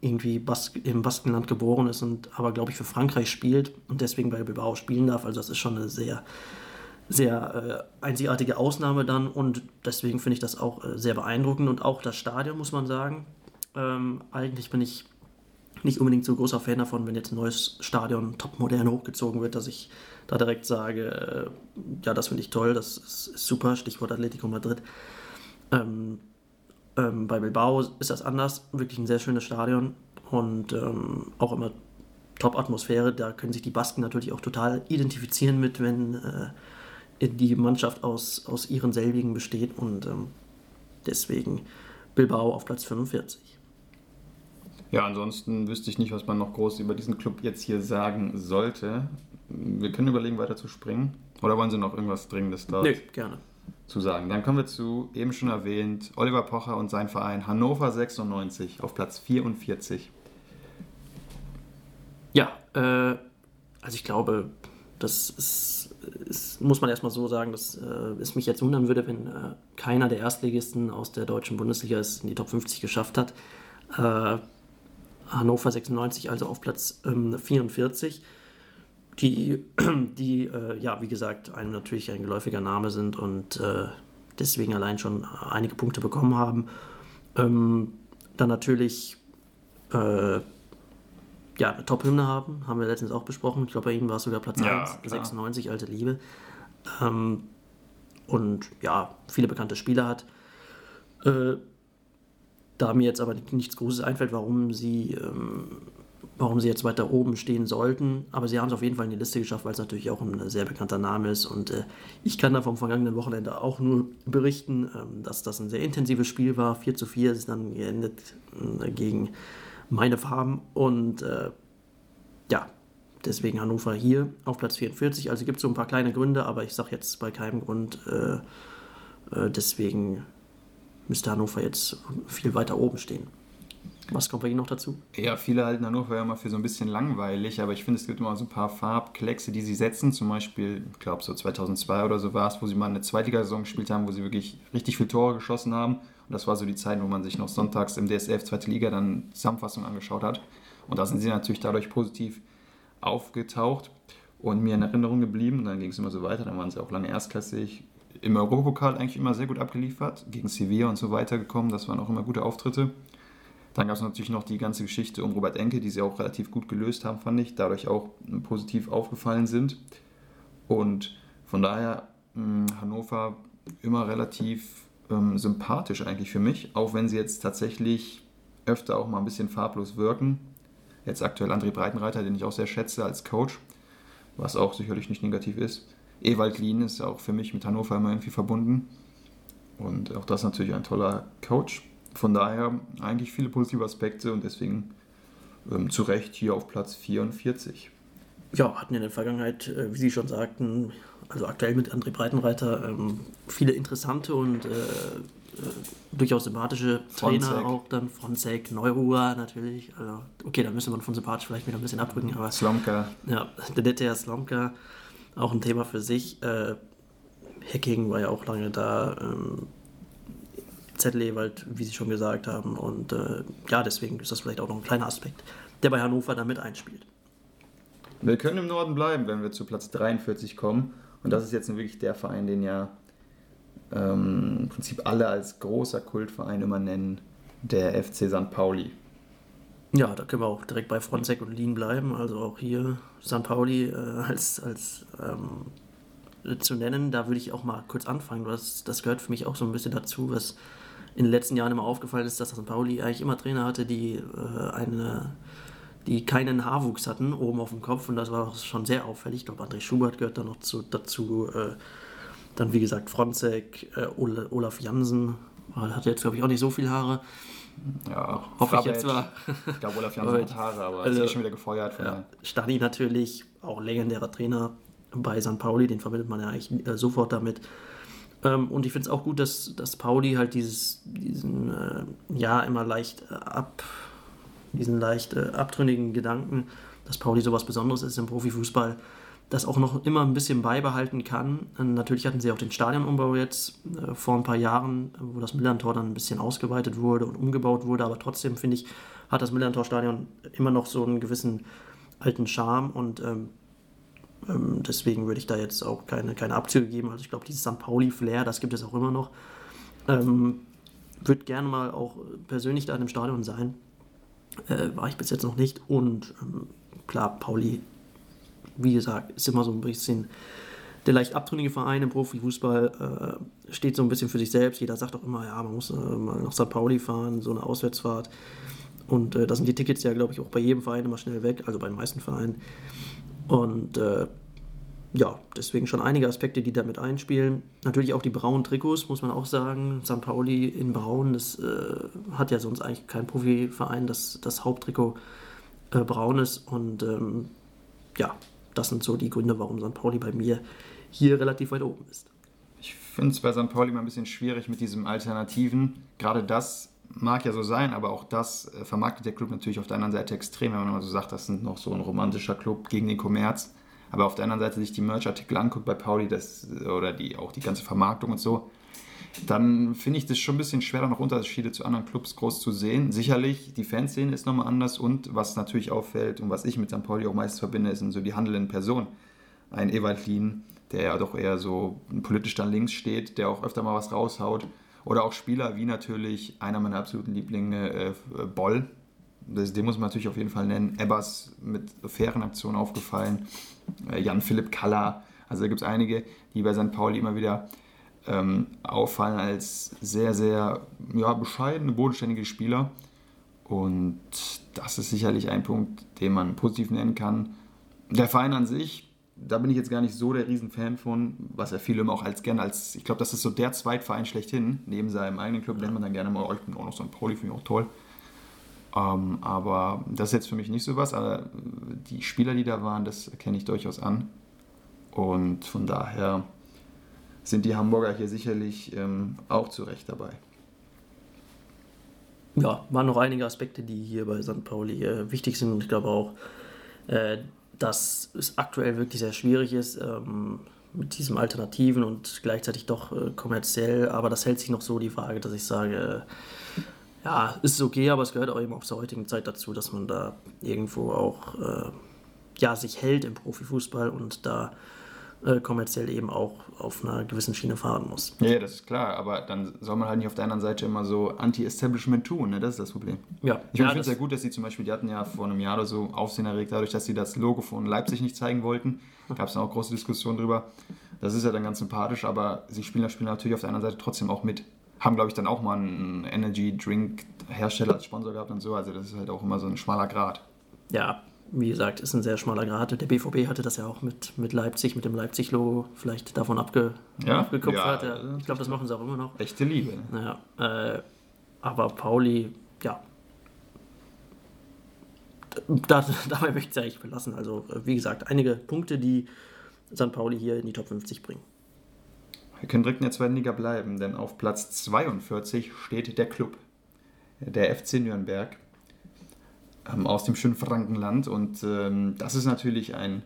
Speaker 2: irgendwie Bas im Baskenland geboren ist und aber, glaube ich, für Frankreich spielt und deswegen bei Bilbao spielen darf. Also das ist schon eine sehr, sehr äh, einzigartige Ausnahme dann und deswegen finde ich das auch äh, sehr beeindruckend und auch das Stadion, muss man sagen. Ähm, eigentlich bin ich nicht unbedingt so großer Fan davon, wenn jetzt ein neues Stadion top modern hochgezogen wird, dass ich da direkt sage, äh, ja, das finde ich toll, das ist, ist, super, Stichwort Atletico Madrid. Ähm, ähm, bei Bilbao ist das anders, wirklich ein sehr schönes Stadion und ähm, auch immer Top-Atmosphäre. Da können sich die Basken natürlich auch total identifizieren mit, wenn äh, die Mannschaft aus, aus ihren selbigen besteht und ähm, deswegen Bilbao auf Platz 45.
Speaker 1: Ja, ansonsten wüsste ich nicht, was man noch groß über diesen Club jetzt hier sagen sollte. Wir können überlegen, weiter zu springen. Oder wollen Sie noch irgendwas Dringendes dort
Speaker 2: nee, gerne.
Speaker 1: zu sagen? Dann kommen wir zu, eben schon erwähnt, Oliver Pocher und sein Verein Hannover 96 auf Platz 44.
Speaker 2: Ja, äh, also ich glaube, das ist, ist, muss man erstmal so sagen, dass äh, es mich jetzt wundern würde, wenn äh, keiner der Erstligisten aus der deutschen Bundesliga es in die Top 50 geschafft hat. Äh, Hannover 96 also auf Platz ähm, 44, die, die äh, ja, wie gesagt, einem natürlich ein geläufiger Name sind und äh, deswegen allein schon einige Punkte bekommen haben. Ähm, dann natürlich äh, ja, eine Top-Hymne haben, haben wir letztens auch besprochen. Ich glaube, bei ihm war es sogar Platz ja, 1, 96, Alte Liebe. Ähm, und ja, viele bekannte Spieler hat. Äh, da mir jetzt aber nichts Großes einfällt, warum sie, ähm, warum sie jetzt weiter oben stehen sollten. Aber sie haben es auf jeden Fall in die Liste geschafft, weil es natürlich auch ein sehr bekannter Name ist. Und äh, ich kann da vom vergangenen Wochenende auch nur berichten, ähm, dass das ein sehr intensives Spiel war. 4 zu 4 ist dann geendet äh, gegen meine Farben. Und äh, ja, deswegen Hannover hier auf Platz 44. Also gibt es so ein paar kleine Gründe, aber ich sage jetzt bei keinem Grund. Äh, äh, deswegen müsste Hannover jetzt viel weiter oben stehen. Was kommt bei Ihnen noch dazu?
Speaker 1: Ja, viele halten Hannover ja immer für so ein bisschen langweilig, aber ich finde, es gibt immer so ein paar Farbkleckse, die sie setzen. Zum Beispiel, ich glaube, so 2002 oder so war es, wo sie mal eine Zweitligasaison gespielt haben, wo sie wirklich richtig viele Tore geschossen haben. Und das war so die Zeit, wo man sich noch sonntags im DSF Zweite Liga dann Zusammenfassung angeschaut hat. Und da sind sie natürlich dadurch positiv aufgetaucht. und mir in Erinnerung geblieben. Dann ging es immer so weiter, dann waren sie auch lange erstklassig. Im Europapokal eigentlich immer sehr gut abgeliefert, gegen Sevilla und so weiter gekommen. Das waren auch immer gute Auftritte. Dann gab es natürlich noch die ganze Geschichte um Robert Enke, die sie auch relativ gut gelöst haben, fand ich, dadurch auch positiv aufgefallen sind. Und von daher mh, Hannover immer relativ ähm, sympathisch eigentlich für mich, auch wenn sie jetzt tatsächlich öfter auch mal ein bisschen farblos wirken. Jetzt aktuell André Breitenreiter, den ich auch sehr schätze als Coach, was auch sicherlich nicht negativ ist. Ewald Lien ist auch für mich mit Hannover immer irgendwie verbunden. Und auch das natürlich ein toller Coach. Von daher eigentlich viele positive Aspekte und deswegen ähm, zu Recht hier auf Platz 44.
Speaker 2: Ja, hatten in der Vergangenheit, äh, wie Sie schon sagten, also aktuell mit André Breitenreiter, ähm, viele interessante und äh, äh, durchaus sympathische Trainer Fronzek. auch dann. Fronzek, Neuruhr natürlich. Also, okay, da müsste man von sympathisch vielleicht wieder ein bisschen abdrücken. Aber,
Speaker 1: Slomka.
Speaker 2: Ja, der nette Slomka, auch ein Thema für sich. Äh, Hacking war ja auch lange da. Ähm, Zettelewald, wie Sie schon gesagt haben. Und äh, ja, deswegen ist das vielleicht auch noch ein kleiner Aspekt, der bei Hannover damit einspielt.
Speaker 1: Wir können im Norden bleiben, wenn wir zu Platz 43 kommen. Und das ist jetzt wirklich der Verein, den ja ähm, im Prinzip alle als großer Kultverein immer nennen, der FC St. Pauli.
Speaker 2: Ja, da können wir auch direkt bei Fronzek und Lien bleiben. Also auch hier St. Pauli äh, als, als ähm, zu nennen. Da würde ich auch mal kurz anfangen. Das, das gehört für mich auch so ein bisschen dazu, was in den letzten Jahren immer aufgefallen ist, dass St. Pauli eigentlich immer Trainer hatte, die äh, eine die keinen Haarwuchs hatten oben auf dem Kopf und das war schon sehr auffällig. Ich glaube, André Schubert gehört da noch zu, dazu. Äh, dann, wie gesagt, Fronzek, äh, Olaf Jansen, hat jetzt, glaube ich, auch nicht so viele Haare.
Speaker 1: Ja, hoffe ich jetzt mal. Ich glaube, Olaf Jansen hat Haare, aber also, ist schon wieder gefeuert.
Speaker 2: Ja, Stani natürlich, auch legendärer Trainer bei St. Pauli, den verbindet man ja eigentlich äh, sofort damit. Ähm, und ich finde es auch gut, dass, dass Pauli halt dieses, diesen, äh, ja, immer leicht äh, ab, diesen leicht äh, abtrünnigen Gedanken, dass Pauli sowas Besonderes ist im Profifußball, das auch noch immer ein bisschen beibehalten kann. Und natürlich hatten sie auch den Stadionumbau jetzt äh, vor ein paar Jahren, wo das Millantor dann ein bisschen ausgeweitet wurde und umgebaut wurde, aber trotzdem finde ich, hat das Millantor-Stadion immer noch so einen gewissen alten Charme und ähm, ähm, deswegen würde ich da jetzt auch keine, keine Abzüge geben. Also ich glaube, dieses St. Pauli-Flair, das gibt es auch immer noch. Ähm, würde gerne mal auch persönlich da in dem Stadion sein. Äh, war ich bis jetzt noch nicht. Und ähm, klar, Pauli wie gesagt, ist immer so ein bisschen der leicht abtrünnige Verein im Profifußball, äh, steht so ein bisschen für sich selbst. Jeder sagt auch immer, ja, man muss äh, mal nach St. Pauli fahren, so eine Auswärtsfahrt. Und äh, da sind die Tickets ja, glaube ich, auch bei jedem Verein immer schnell weg, also bei den meisten Vereinen. Und äh, ja, deswegen schon einige Aspekte, die damit einspielen. Natürlich auch die braunen Trikots, muss man auch sagen. St. Pauli in Braun, das äh, hat ja sonst eigentlich kein Profiverein, das das Haupttrikot äh, braun ist. Und ähm, ja, das sind so die Gründe, warum St. Pauli bei mir hier relativ weit oben ist.
Speaker 1: Ich finde es bei St. Pauli mal ein bisschen schwierig mit diesem Alternativen. Gerade das mag ja so sein, aber auch das äh, vermarktet der Club natürlich auf der anderen Seite extrem, wenn man immer so sagt, das sind noch so ein romantischer Club gegen den Kommerz. Aber auf der anderen Seite sich die Merch-Artikel anguckt bei Pauli, das, oder die, auch die ganze Vermarktung und so, dann finde ich das schon ein bisschen schwer, da noch Unterschiede zu anderen Clubs groß zu sehen. Sicherlich, die Fanszene ist nochmal anders und was natürlich auffällt und was ich mit St. Pauli auch meist verbinde, sind so die handelnden Personen. Ein Ewald Lien, der ja doch eher so politisch dann links steht, der auch öfter mal was raushaut. Oder auch Spieler wie natürlich einer meiner absoluten Lieblinge, äh, Boll. Das, den muss man natürlich auf jeden Fall nennen. Ebbers mit fairen Aktionen aufgefallen. Äh, Jan-Philipp Kaller. Also da gibt es einige, die bei St. Pauli immer wieder ähm, auffallen als sehr, sehr ja, bescheidene, bodenständige Spieler. Und das ist sicherlich ein Punkt, den man positiv nennen kann. Der Verein an sich, da bin ich jetzt gar nicht so der Riesenfan von, was er viele immer auch als gerne als, ich glaube, das ist so der Zweitverein schlechthin. Neben seinem eigenen Club nennt man dann gerne mal, oh, ich bin auch noch so ein Pauli, finde ich auch toll. Ähm, aber das ist jetzt für mich nicht so was. Aber die Spieler, die da waren, das erkenne ich durchaus an. Und von daher sind die Hamburger hier sicherlich ähm, auch zu Recht dabei.
Speaker 2: Ja, waren noch einige Aspekte, die hier bei St. Pauli äh, wichtig sind und ich glaube auch, äh, dass es aktuell wirklich sehr schwierig ist ähm, mit diesen Alternativen und gleichzeitig doch äh, kommerziell, aber das hält sich noch so die Frage, dass ich sage, äh, ja, ist okay, aber es gehört auch eben auf der heutigen Zeit dazu, dass man da irgendwo auch äh, ja, sich hält im Profifußball und da äh, kommerziell eben auch auf einer gewissen Schiene fahren muss.
Speaker 1: Ja, das ist klar, aber dann soll man halt nicht auf der anderen Seite immer so Anti-Establishment tun, ne? das ist das Problem. Ja. Ich ja, finde es sehr gut, dass sie zum Beispiel, die hatten ja vor einem Jahr oder so Aufsehen erregt, dadurch, dass sie das Logo von Leipzig nicht zeigen wollten. Gab es auch große Diskussionen drüber. Das ist ja dann ganz sympathisch, aber sie spielen das Spiel natürlich auf der anderen Seite trotzdem auch mit. Haben, glaube ich, dann auch mal einen Energy Drink Hersteller als Sponsor gehabt und so. Also das ist halt auch immer so ein schmaler Grad.
Speaker 2: Ja, wie gesagt, ist ein sehr schmaler Grad. Der BVB hatte das ja auch mit, mit Leipzig, mit dem Leipzig-Logo vielleicht davon abge, ja? abgekupfert. Ja, ja. Ich glaube, das machen sie auch immer noch.
Speaker 1: Echte Liebe.
Speaker 2: Naja, äh, aber Pauli, ja. Da, dabei möchte ich es eigentlich belassen. Also, wie gesagt, einige Punkte, die St. Pauli hier in die Top 50 bringen.
Speaker 1: Wir können direkt in der zweiten Liga bleiben, denn auf Platz 42 steht der Club, der FC Nürnberg ähm, aus dem schönen Frankenland. Und ähm, das ist natürlich ein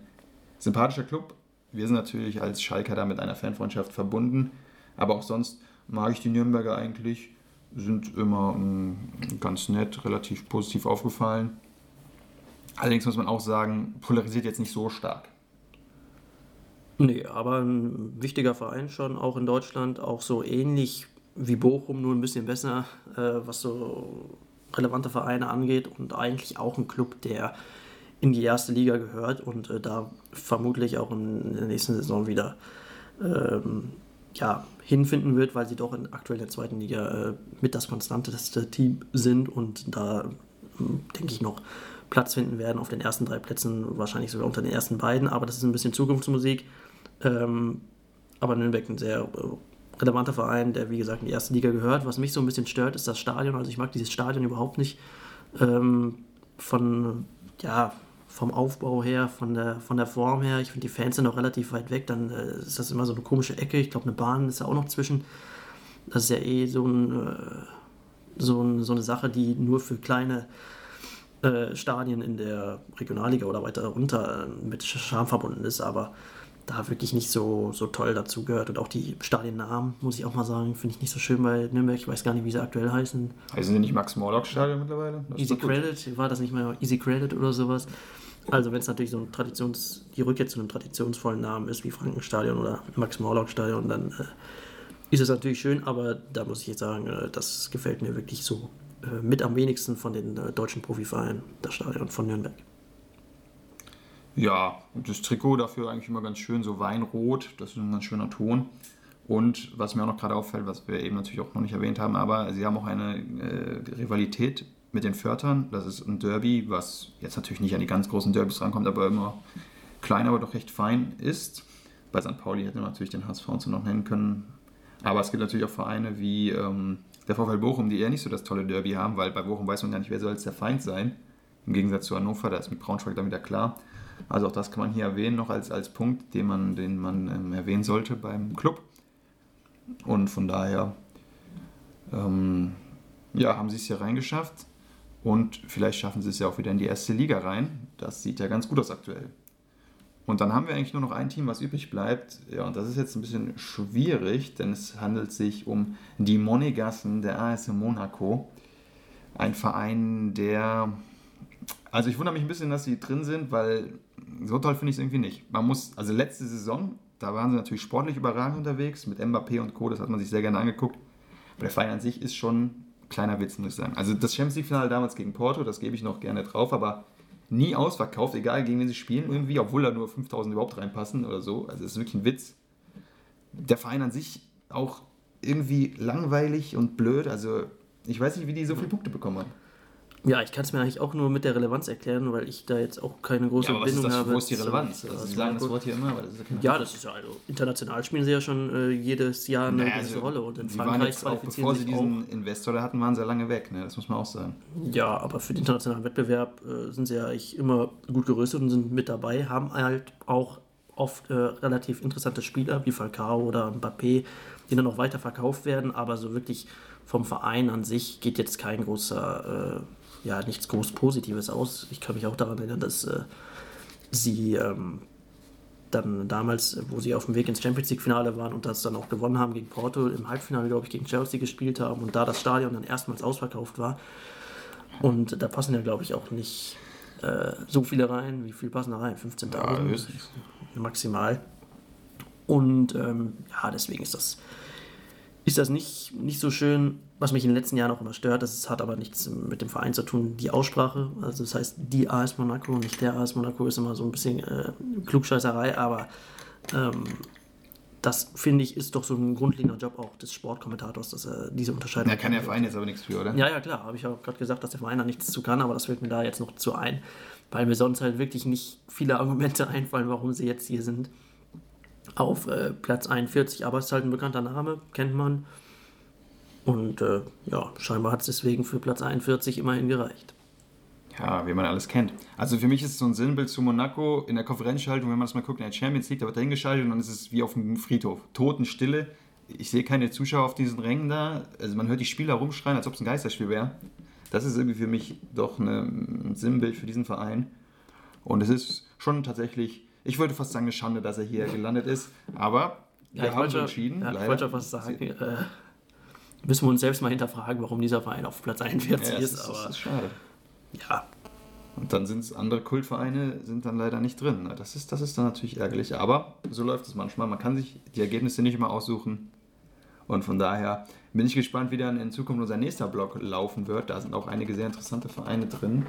Speaker 1: sympathischer Club. Wir sind natürlich als Schalker da mit einer Fanfreundschaft verbunden. Aber auch sonst mag ich die Nürnberger eigentlich. Sind immer ähm, ganz nett, relativ positiv aufgefallen. Allerdings muss man auch sagen, polarisiert jetzt nicht so stark.
Speaker 2: Nee, aber ein wichtiger Verein schon, auch in Deutschland, auch so ähnlich wie Bochum, nur ein bisschen besser, äh, was so relevante Vereine angeht und eigentlich auch ein Club, der in die erste Liga gehört und äh, da vermutlich auch in der nächsten Saison wieder ähm, ja, hinfinden wird, weil sie doch in aktuell der zweiten Liga äh, mit das konstanteste Team sind und da äh, denke ich noch Platz finden werden auf den ersten drei Plätzen, wahrscheinlich sogar unter den ersten beiden, aber das ist ein bisschen Zukunftsmusik. Ähm, aber Nürnberg ein sehr äh, relevanter Verein, der wie gesagt in die erste Liga gehört. Was mich so ein bisschen stört, ist das Stadion. Also ich mag dieses Stadion überhaupt nicht. Ähm, von, ja, vom Aufbau her, von der, von der Form her. Ich finde die Fans sind auch relativ weit weg. Dann äh, ist das immer so eine komische Ecke. Ich glaube, eine Bahn ist ja auch noch zwischen. Das ist ja eh so, ein, äh, so, ein, so eine Sache, die nur für kleine äh, Stadien in der Regionalliga oder weiter runter äh, mit Charme verbunden ist. Aber da wirklich nicht so, so toll dazu gehört. Und auch die Stadionnamen, muss ich auch mal sagen, finde ich nicht so schön bei Nürnberg. Ich weiß gar nicht, wie sie aktuell heißen.
Speaker 1: Heißen sie nicht Max-Morlock-Stadion mittlerweile?
Speaker 2: Das Easy Credit, war das nicht mehr Easy Credit oder sowas? Also wenn es natürlich so ein Traditions, die Rückkehr zu einem traditionsvollen Namen ist, wie Frankenstadion oder Max-Morlock-Stadion, dann äh, ist es natürlich schön, aber da muss ich jetzt sagen, äh, das gefällt mir wirklich so äh, mit am wenigsten von den äh, deutschen Profivereinen, das Stadion von Nürnberg.
Speaker 1: Ja, das Trikot dafür eigentlich immer ganz schön, so Weinrot, das ist ein ganz schöner Ton. Und was mir auch noch gerade auffällt, was wir eben natürlich auch noch nicht erwähnt haben, aber sie haben auch eine äh, Rivalität mit den Förtern. Das ist ein Derby, was jetzt natürlich nicht an die ganz großen Derbys rankommt, aber immer klein, aber doch recht fein ist. Bei St. Pauli hätten wir natürlich den HSV uns noch nennen können. Aber es gibt natürlich auch Vereine wie ähm, der VfL Bochum, die eher nicht so das tolle Derby haben, weil bei Bochum weiß man gar nicht, wer soll als der Feind sein. Im Gegensatz zu Hannover, da ist mit Braunschweig dann wieder klar. Also auch das kann man hier erwähnen, noch als, als Punkt, den man, den man ähm, erwähnen sollte beim Club. Und von daher ähm, ja, haben sie es hier reingeschafft. Und vielleicht schaffen sie es ja auch wieder in die erste Liga rein. Das sieht ja ganz gut aus aktuell. Und dann haben wir eigentlich nur noch ein Team, was übrig bleibt. Ja, und das ist jetzt ein bisschen schwierig, denn es handelt sich um die Monegassen der AS Monaco. Ein Verein, der also ich wundere mich ein bisschen, dass sie drin sind, weil so toll finde ich es irgendwie nicht. Man muss, also letzte Saison, da waren sie natürlich sportlich überragend unterwegs mit Mbappé und Co., das hat man sich sehr gerne angeguckt. Aber der Verein an sich ist schon ein kleiner Witz, muss ich sagen. Also das Champions League-Finale damals gegen Porto, das gebe ich noch gerne drauf, aber nie ausverkauft, egal gegen wen sie spielen, irgendwie, obwohl da nur 5000 überhaupt reinpassen oder so. Also es ist wirklich ein Witz. Der Verein an sich auch irgendwie langweilig und blöd, also ich weiß nicht, wie die so viele Punkte bekommen haben.
Speaker 2: Ja, ich kann es mir eigentlich auch nur mit der Relevanz erklären, weil ich da jetzt auch keine große ja, aber Bindung was ist das, habe. Wo ist die Relevanz? Also Sie sagen das Wort hier immer, aber das ist ja, ja das ist ja also international spielen sie ja schon äh, jedes Jahr eine naja, gewisse also, Rolle und in Frankreich
Speaker 1: auch, bevor sie diesen auch. Investor da hatten, waren sie ja lange weg, ne? Das muss man auch sagen.
Speaker 2: Ja, aber für den internationalen Wettbewerb äh, sind sie ja eigentlich immer gut gerüstet und sind mit dabei, haben halt auch oft äh, relativ interessante Spieler wie Falcao oder Mbappé, die dann auch weiter verkauft werden, aber so wirklich vom Verein an sich geht jetzt kein großer äh, ja nichts groß Positives aus. Ich kann mich auch daran erinnern, dass äh, sie ähm, dann damals, wo sie auf dem Weg ins Champions League-Finale waren und das dann auch gewonnen haben gegen Porto, im Halbfinale, glaube ich, gegen Chelsea gespielt haben und da das Stadion dann erstmals ausverkauft war. Und da passen ja, glaube ich, auch nicht äh, so viele rein. Wie viel passen da rein? 15.000? Ja, maximal. Und ähm, ja, deswegen ist das, ist das nicht, nicht so schön. Was mich in den letzten Jahren auch immer stört, das hat aber nichts mit dem Verein zu tun, die Aussprache. Also das heißt, die AS Monaco, nicht der AS Monaco, ist immer so ein bisschen äh, Klugscheißerei, aber ähm, das finde ich ist doch so ein grundlegender Job auch des Sportkommentators, dass er diese Unterscheidung.
Speaker 1: Da kann der Verein jetzt aber nichts für, oder?
Speaker 2: Ja, ja, klar. Habe ich auch gerade gesagt, dass der Verein da nichts zu kann, aber das fällt mir da jetzt noch zu ein, weil mir sonst halt wirklich nicht viele Argumente einfallen, warum sie jetzt hier sind. Auf äh, Platz 41, aber es ist halt ein bekannter Name, kennt man. Und äh, ja, scheinbar hat es deswegen für Platz 41 immerhin gereicht.
Speaker 1: Ja, wie man alles kennt. Also für mich ist es so ein Sinnbild zu Monaco in der Konferenzschaltung, wenn man das mal guckt, in der Champions League, da wird hingeschaltet und dann ist es wie auf einem Friedhof. Totenstille. Ich sehe keine Zuschauer auf diesen Rängen da. Also man hört die Spieler rumschreien, als ob es ein Geisterspiel wäre. Das ist irgendwie für mich doch eine, ein Sinnbild für diesen Verein. Und es ist schon tatsächlich, ich würde fast sagen, eine Schande, dass er hier gelandet ist. Aber
Speaker 2: wir ja, haben uns entschieden. Ja, ich wollte was sagen. Äh, müssen wir uns selbst mal hinterfragen, warum dieser Verein auf Platz 41 ja, ist.
Speaker 1: ist. Aber das ist schade. Ja. Und dann sind es andere Kultvereine, sind dann leider nicht drin. Das ist, das ist dann natürlich ärgerlich, aber so läuft es manchmal. Man kann sich die Ergebnisse nicht immer aussuchen. Und von daher bin ich gespannt, wie dann in Zukunft unser nächster Block laufen wird. Da sind auch einige sehr interessante Vereine drin.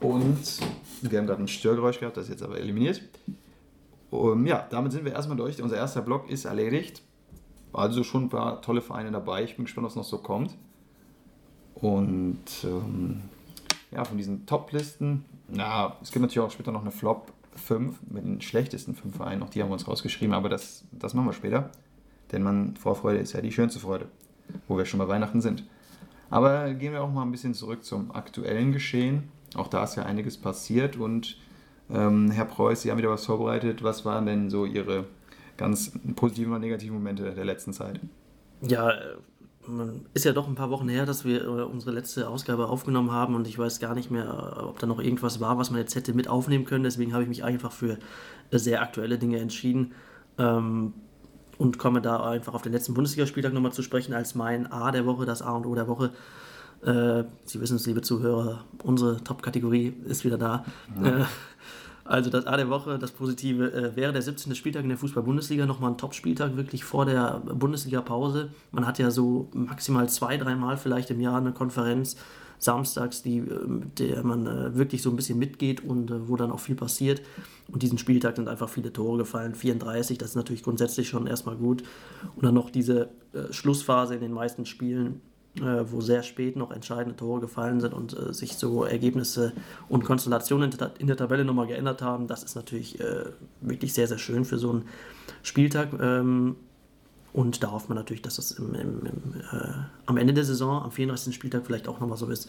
Speaker 1: Und wir haben gerade ein Störgeräusch gehabt, das ist jetzt aber eliminiert. Und ja, damit sind wir erstmal durch. Unser erster Block ist erledigt. Also schon ein paar tolle Vereine dabei. Ich bin gespannt, was noch so kommt. Und ähm, ja, von diesen Top-Listen, na, es gibt natürlich auch später noch eine Flop 5 mit den schlechtesten 5 Vereinen, auch die haben wir uns rausgeschrieben, aber das, das machen wir später. Denn man, Vorfreude ist ja die schönste Freude, wo wir schon bei Weihnachten sind. Aber gehen wir auch mal ein bisschen zurück zum aktuellen Geschehen. Auch da ist ja einiges passiert und ähm, Herr Preuß, Sie haben wieder was vorbereitet. Was waren denn so Ihre ganz positiven und negativen Momente der letzten Zeit?
Speaker 2: Ja, ist ja doch ein paar Wochen her, dass wir äh, unsere letzte Ausgabe aufgenommen haben und ich weiß gar nicht mehr, ob da noch irgendwas war, was man jetzt hätte mit aufnehmen können. Deswegen habe ich mich einfach für äh, sehr aktuelle Dinge entschieden ähm, und komme da einfach auf den letzten Bundesligaspieltag nochmal zu sprechen als mein A der Woche, das A und O der Woche. Äh, Sie wissen es, liebe Zuhörer, unsere Top-Kategorie ist wieder da. Ja. Äh, also das A der Woche, das Positive, äh, wäre der 17. Spieltag in der Fußball-Bundesliga nochmal ein Top-Spieltag, wirklich vor der Bundesliga-Pause. Man hat ja so maximal zwei, dreimal vielleicht im Jahr eine Konferenz samstags, die, äh, mit der man äh, wirklich so ein bisschen mitgeht und äh, wo dann auch viel passiert. Und diesen Spieltag sind einfach viele Tore gefallen, 34, das ist natürlich grundsätzlich schon erstmal gut. Und dann noch diese Schlussphase in den meisten Spielen, wo sehr spät noch entscheidende Tore gefallen sind und äh, sich so Ergebnisse und Konstellationen in der Tabelle nochmal geändert haben. Das ist natürlich äh, wirklich sehr, sehr schön für so einen Spieltag. Ähm, und da hofft man natürlich, dass das im, im, im, äh, am Ende der Saison, am 34. Spieltag vielleicht auch nochmal so ist,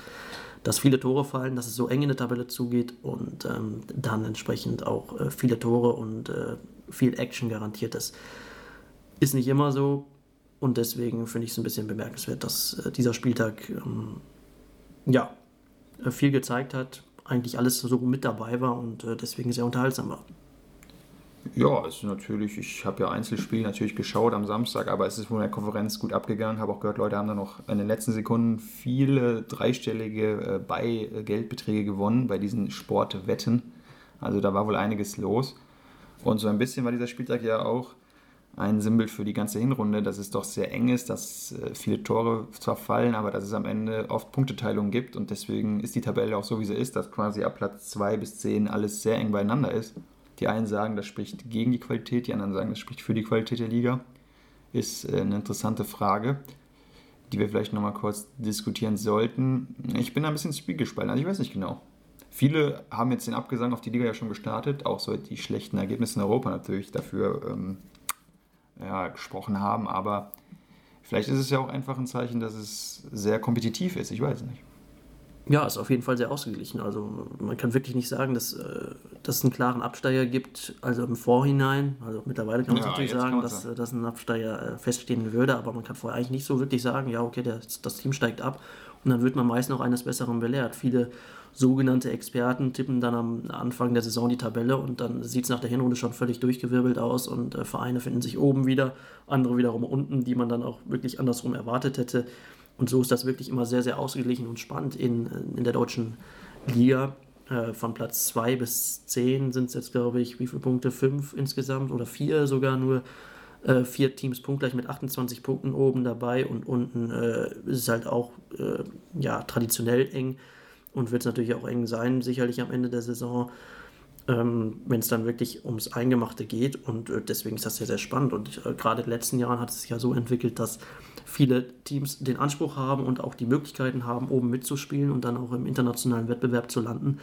Speaker 2: dass viele Tore fallen, dass es so eng in der Tabelle zugeht und ähm, dann entsprechend auch äh, viele Tore und äh, viel Action garantiert ist. Ist nicht immer so, und deswegen finde ich es ein bisschen bemerkenswert, dass äh, dieser Spieltag ähm, ja, äh, viel gezeigt hat, eigentlich alles so mit dabei war und äh, deswegen sehr unterhaltsam war.
Speaker 1: Ja, es ist natürlich, ich habe ja Einzelspiele natürlich geschaut am Samstag, aber es ist wohl in der Konferenz gut abgegangen. Habe auch gehört, Leute haben da noch in den letzten Sekunden viele dreistellige äh, Beigeldbeträge gewonnen bei diesen Sportwetten. Also da war wohl einiges los. Und so ein bisschen war dieser Spieltag ja auch ein Symbol für die ganze Hinrunde, dass es doch sehr eng ist, dass äh, viele Tore zwar fallen, aber dass es am Ende oft Punkteteilung gibt und deswegen ist die Tabelle auch so, wie sie ist, dass quasi ab Platz 2 bis 10 alles sehr eng beieinander ist. Die einen sagen, das spricht gegen die Qualität, die anderen sagen, das spricht für die Qualität der Liga. Ist äh, eine interessante Frage, die wir vielleicht nochmal kurz diskutieren sollten. Ich bin ein bisschen zwiegespalten, also ich weiß nicht genau. Viele haben jetzt den Abgesang auf die Liga ja schon gestartet, auch so die schlechten Ergebnisse in Europa natürlich dafür ähm, ja, gesprochen haben, aber vielleicht ist es ja auch einfach ein Zeichen, dass es sehr kompetitiv ist, ich weiß nicht.
Speaker 2: Ja, ist auf jeden Fall sehr ausgeglichen. Also man kann wirklich nicht sagen, dass, äh, dass es einen klaren Absteiger gibt, also im Vorhinein. Also mittlerweile kann man ja, natürlich sagen, dass, sagen. dass ein Absteiger äh, feststehen würde, aber man kann vorher eigentlich nicht so wirklich sagen, ja, okay, das, das Team steigt ab und dann wird man meist noch eines Besseren belehrt. Viele sogenannte Experten tippen dann am Anfang der Saison die Tabelle und dann sieht es nach der Hinrunde schon völlig durchgewirbelt aus und äh, Vereine finden sich oben wieder, andere wiederum unten, die man dann auch wirklich andersrum erwartet hätte. Und so ist das wirklich immer sehr, sehr ausgeglichen und spannend in, in der deutschen Liga. Äh, von Platz 2 bis 10 sind es jetzt, glaube ich, wie viele Punkte? Fünf insgesamt oder vier sogar nur. Äh, vier Teams punktgleich mit 28 Punkten oben dabei und unten äh, ist es halt auch äh, ja, traditionell eng und wird es natürlich auch eng sein, sicherlich am Ende der Saison, ähm, wenn es dann wirklich ums Eingemachte geht. Und äh, deswegen ist das sehr, sehr spannend. Und äh, gerade in den letzten Jahren hat es sich ja so entwickelt, dass viele Teams den Anspruch haben und auch die Möglichkeiten haben, oben mitzuspielen und dann auch im internationalen Wettbewerb zu landen.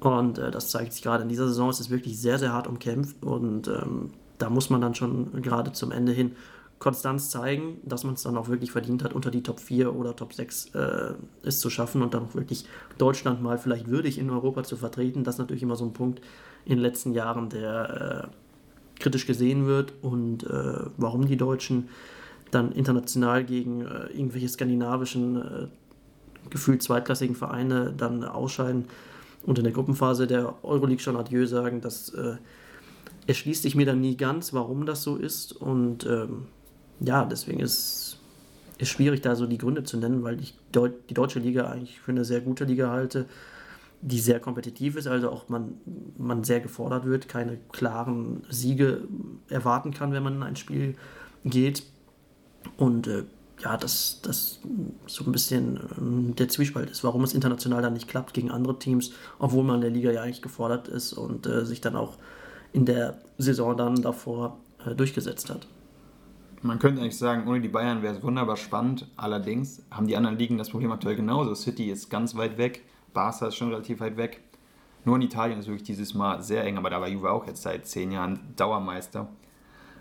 Speaker 2: Und äh, das zeigt sich gerade in dieser Saison. Es ist wirklich sehr, sehr hart umkämpft und ähm, da muss man dann schon gerade zum Ende hin Konstanz zeigen, dass man es dann auch wirklich verdient hat, unter die Top 4 oder Top 6 äh, es zu schaffen und dann auch wirklich Deutschland mal vielleicht würdig in Europa zu vertreten. Das ist natürlich immer so ein Punkt in den letzten Jahren, der äh, kritisch gesehen wird und äh, warum die Deutschen dann international gegen äh, irgendwelche skandinavischen, äh, gefühlt zweitklassigen Vereine dann ausscheiden und in der Gruppenphase der Euroleague schon Adieu sagen, das äh, erschließt sich mir dann nie ganz, warum das so ist und ähm, ja, deswegen ist es schwierig, da so die Gründe zu nennen, weil ich Deu die deutsche Liga eigentlich für eine sehr gute Liga halte, die sehr kompetitiv ist, also auch man, man sehr gefordert wird, keine klaren Siege erwarten kann, wenn man in ein Spiel geht. Und äh, ja, dass das so ein bisschen ähm, der Zwiespalt ist, warum es international dann nicht klappt gegen andere Teams, obwohl man in der Liga ja eigentlich gefordert ist und äh, sich dann auch in der Saison dann davor äh, durchgesetzt hat.
Speaker 1: Man könnte eigentlich sagen, ohne die Bayern wäre es wunderbar spannend. Allerdings haben die anderen Ligen das Problem aktuell genauso. City ist ganz weit weg, Barca ist schon relativ weit weg. Nur in Italien ist wirklich dieses Mal sehr eng, aber da war Juve auch jetzt seit zehn Jahren Dauermeister.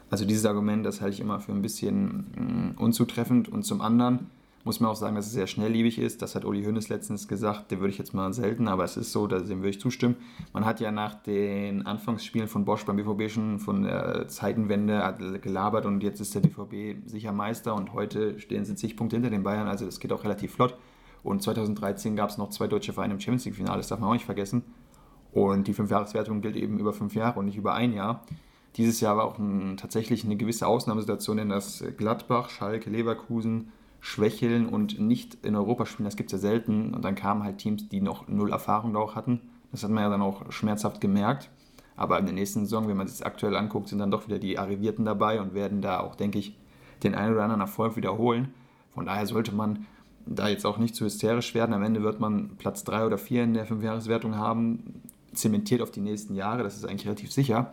Speaker 1: Also dieses Argument, das halte ich immer für ein bisschen mm, unzutreffend. Und zum anderen muss man auch sagen, dass es sehr schnelllebig ist. Das hat Uli Hoeneß letztens gesagt, der würde ich jetzt mal selten, aber es ist so, dem würde ich zustimmen. Man hat ja nach den Anfangsspielen von Bosch beim BVB schon von der Zeitenwende gelabert und jetzt ist der BVB sicher Meister und heute stehen sie zig Punkte hinter den Bayern, also das geht auch relativ flott. Und 2013 gab es noch zwei deutsche Vereine im Champions League-Finale, das darf man auch nicht vergessen. Und die Fünfjahreswertung gilt eben über fünf Jahre und nicht über ein Jahr. Dieses Jahr war auch ein, tatsächlich eine gewisse Ausnahmesituation, denn das Gladbach, Schalke, Leverkusen, schwächeln und nicht in Europa spielen, das gibt es ja selten. Und dann kamen halt Teams, die noch null Erfahrung da auch hatten. Das hat man ja dann auch schmerzhaft gemerkt. Aber in der nächsten Saison, wenn man das aktuell anguckt, sind dann doch wieder die Arrivierten dabei und werden da auch, denke ich, den einen oder anderen Erfolg wiederholen. Von daher sollte man da jetzt auch nicht zu hysterisch werden. Am Ende wird man Platz 3 oder 4 in der Fünfjahreswertung haben, zementiert auf die nächsten Jahre, das ist eigentlich relativ sicher.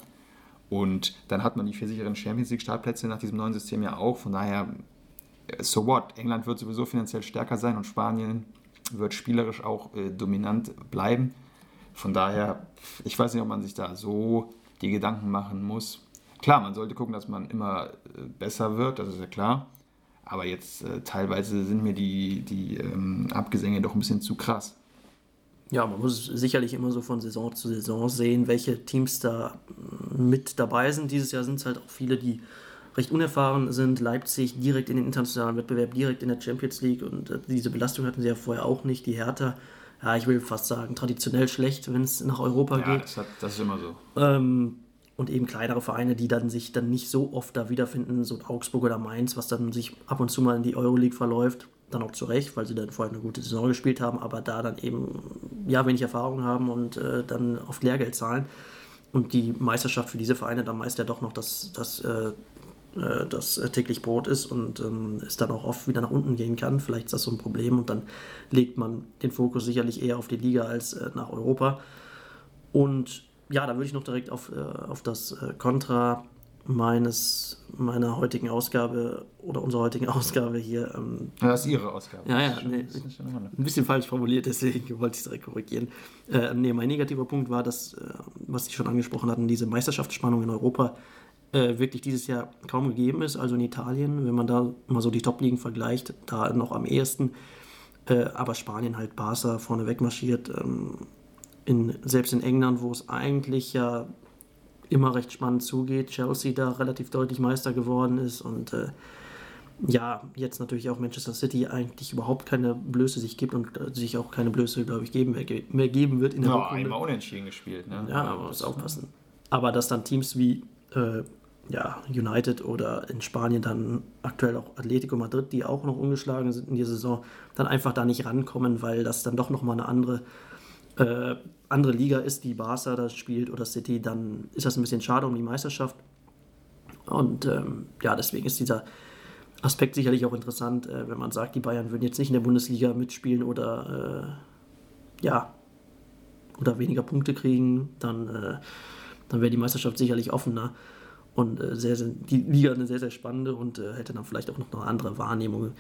Speaker 1: Und dann hat man die vier sicheren Champions League Startplätze nach diesem neuen System ja auch. Von daher so what? England wird sowieso finanziell stärker sein und Spanien wird spielerisch auch äh, dominant bleiben. Von daher, ich weiß nicht, ob man sich da so die Gedanken machen muss. Klar, man sollte gucken, dass man immer äh, besser wird, das ist ja klar. Aber jetzt äh, teilweise sind mir die, die ähm, Abgesänge doch ein bisschen zu krass.
Speaker 2: Ja, man muss sicherlich immer so von Saison zu Saison sehen, welche Teams da mit dabei sind. Dieses Jahr sind es halt auch viele, die recht unerfahren sind. Leipzig direkt in den internationalen Wettbewerb, direkt in der Champions League und äh, diese Belastung hatten sie ja vorher auch nicht. Die Hertha, ja, ich will fast sagen, traditionell schlecht, wenn es nach Europa ja, geht.
Speaker 1: Das, hat, das ist immer so.
Speaker 2: Ähm, und eben kleinere Vereine, die dann sich dann nicht so oft da wiederfinden, so Augsburg oder Mainz, was dann sich ab und zu mal in die Euroleague verläuft, dann auch zu Recht, weil sie dann vorher eine gute Saison gespielt haben, aber da dann eben ja wenig Erfahrung haben und äh, dann oft Lehrgeld zahlen. Und die Meisterschaft für diese Vereine dann meist ja doch noch das, das äh, äh, das äh, täglich Brot ist und ähm, es dann auch oft wieder nach unten gehen kann. Vielleicht ist das so ein Problem und dann legt man den Fokus sicherlich eher auf die Liga als äh, nach Europa. Und ja, da würde ich noch direkt auf, äh, auf das Kontra meines, meiner heutigen Ausgabe oder unserer heutigen Ausgabe hier. Ähm,
Speaker 1: ja, das ist Ihre Ausgabe.
Speaker 2: Ja, ja, nee, ein bisschen falsch formuliert, deswegen wollte ich es direkt korrigieren. Äh, nee, mein negativer Punkt war, dass, äh, was Sie schon angesprochen hatten, diese Meisterschaftsspannung in Europa äh, wirklich dieses Jahr kaum gegeben ist. Also in Italien, wenn man da mal so die Top-Ligen vergleicht, da noch am ehesten. Äh, aber Spanien halt Barca vorne wegmarschiert. Ähm, in, selbst in England, wo es eigentlich ja immer recht spannend zugeht, Chelsea da relativ deutlich Meister geworden ist und äh, ja, jetzt natürlich auch Manchester City eigentlich überhaupt keine Blöße sich gibt und äh, sich auch keine Blöße, glaube ich, geben, mehr geben wird in der
Speaker 1: Ja, einmal unentschieden gespielt, ne?
Speaker 2: Ja, aber muss aufpassen. Aber dass dann Teams wie äh, ja, United oder in Spanien dann aktuell auch Atletico Madrid, die auch noch ungeschlagen sind in der Saison, dann einfach da nicht rankommen, weil das dann doch nochmal eine andere äh, andere Liga ist, die Barca da spielt oder City, dann ist das ein bisschen schade um die Meisterschaft. Und ähm, ja, deswegen ist dieser Aspekt sicherlich auch interessant, äh, wenn man sagt, die Bayern würden jetzt nicht in der Bundesliga mitspielen oder äh, ja, oder weniger Punkte kriegen, dann, äh, dann wäre die Meisterschaft sicherlich offener und äh, sehr, sehr, die Liga eine sehr, sehr spannende und äh, hätte dann vielleicht auch noch eine andere Wahrnehmung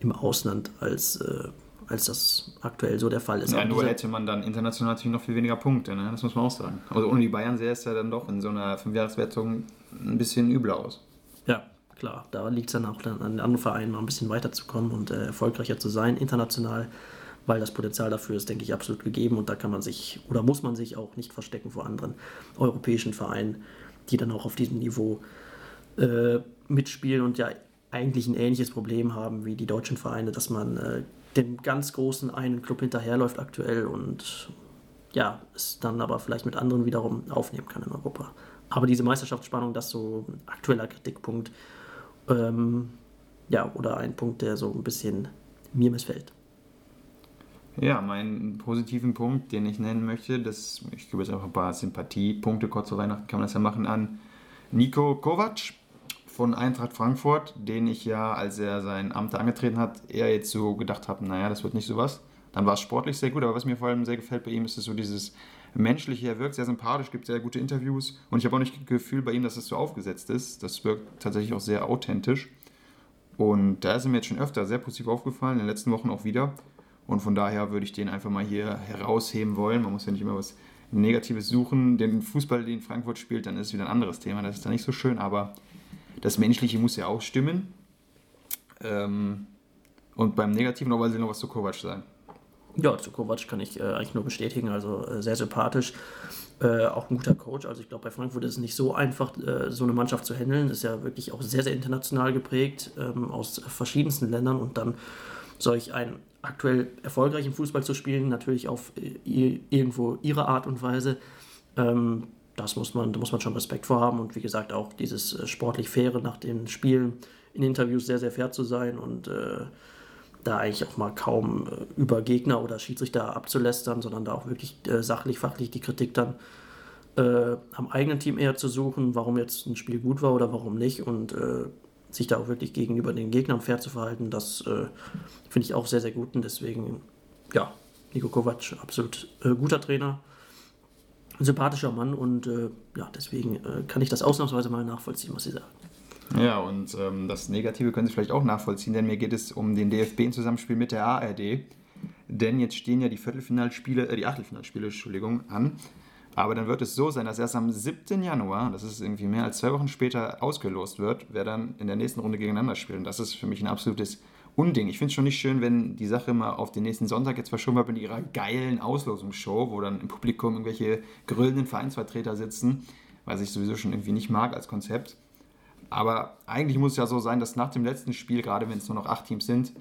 Speaker 2: im Ausland als äh, als das aktuell so der Fall ist.
Speaker 1: Ja, nur hätte man dann international natürlich noch viel weniger Punkte, ne? das muss man auch sagen. Also ohne die Bayern sähe es ja dann doch in so einer Fünfjahreswertung ein bisschen übler aus.
Speaker 2: Ja, klar. Da liegt es dann auch dann an den anderen Vereinen mal ein bisschen weiterzukommen und äh, erfolgreicher zu sein international, weil das Potenzial dafür ist, denke ich, absolut gegeben und da kann man sich oder muss man sich auch nicht verstecken vor anderen europäischen Vereinen, die dann auch auf diesem Niveau äh, mitspielen und ja eigentlich ein ähnliches Problem haben wie die deutschen Vereine, dass man äh, dem ganz großen einen Club hinterherläuft aktuell und ja, es dann aber vielleicht mit anderen wiederum aufnehmen kann in Europa. Aber diese Meisterschaftsspannung, das ist so ein aktueller Kritikpunkt. Ähm, ja, oder ein Punkt, der so ein bisschen mir missfällt.
Speaker 1: Ja, meinen positiven Punkt, den ich nennen möchte, das, ich gebe jetzt auch ein paar Sympathiepunkte, kurz zu Weihnachten kann man das ja machen, an Nico Kovac von Eintracht Frankfurt, den ich ja, als er sein Amt angetreten hat, eher jetzt so gedacht habe, naja, das wird nicht so was. Dann war es sportlich sehr gut, aber was mir vor allem sehr gefällt bei ihm, ist so dieses menschliche, er wirkt sehr sympathisch, gibt sehr gute Interviews und ich habe auch nicht das Gefühl bei ihm, dass es so aufgesetzt ist. Das wirkt tatsächlich auch sehr authentisch. Und da ist er mir jetzt schon öfter sehr positiv aufgefallen, in den letzten Wochen auch wieder. Und von daher würde ich den einfach mal hier herausheben wollen. Man muss ja nicht immer was Negatives suchen. Den Fußball, den Frankfurt spielt, dann ist es wieder ein anderes Thema. Das ist dann nicht so schön, aber das Menschliche muss ja auch stimmen. Ähm, und beim Negativen noch, weil Sie noch was zu Kovac sagen.
Speaker 2: Ja, zu Kovac kann ich äh, eigentlich nur bestätigen. Also äh, sehr sympathisch. Äh, auch ein guter Coach. Also ich glaube, bei Frankfurt ist es nicht so einfach, äh, so eine Mannschaft zu handeln. Ist ja wirklich auch sehr, sehr international geprägt, ähm, aus verschiedensten Ländern und dann solch einen aktuell erfolgreichen Fußball zu spielen, natürlich auf äh, irgendwo ihre Art und Weise. Ähm, das muss man, da muss man schon Respekt vor haben und wie gesagt auch dieses äh, sportlich Faire nach den Spielen in Interviews sehr, sehr fair zu sein und äh, da eigentlich auch mal kaum äh, über Gegner oder Schiedsrichter abzulästern, sondern da auch wirklich äh, sachlich, fachlich die Kritik dann äh, am eigenen Team eher zu suchen, warum jetzt ein Spiel gut war oder warum nicht und äh, sich da auch wirklich gegenüber den Gegnern fair zu verhalten, das finde ich auch sehr, sehr gut und deswegen, ja, Nico Kovac, absolut guter Trainer ein sympathischer Mann und äh, ja, deswegen äh, kann ich das ausnahmsweise mal nachvollziehen, was Sie sagen.
Speaker 1: Ja, und ähm, das Negative können Sie vielleicht auch nachvollziehen, denn mir geht es um den DFB in Zusammenspiel mit der ARD. Denn jetzt stehen ja die Viertelfinalspiele, äh, die Achtelfinalspiele, Entschuldigung, an. Aber dann wird es so sein, dass erst am 7. Januar, das ist irgendwie mehr als zwei Wochen später, ausgelost wird, wer dann in der nächsten Runde gegeneinander spielt. Und das ist für mich ein absolutes Unding. Ich finde es schon nicht schön, wenn die Sache mal auf den nächsten Sonntag jetzt verschoben wird mit ihrer geilen Auslosungsshow, wo dann im Publikum irgendwelche grölenden Vereinsvertreter sitzen, was ich sowieso schon irgendwie nicht mag als Konzept. Aber eigentlich muss es ja so sein, dass nach dem letzten Spiel, gerade wenn es nur noch acht Teams sind,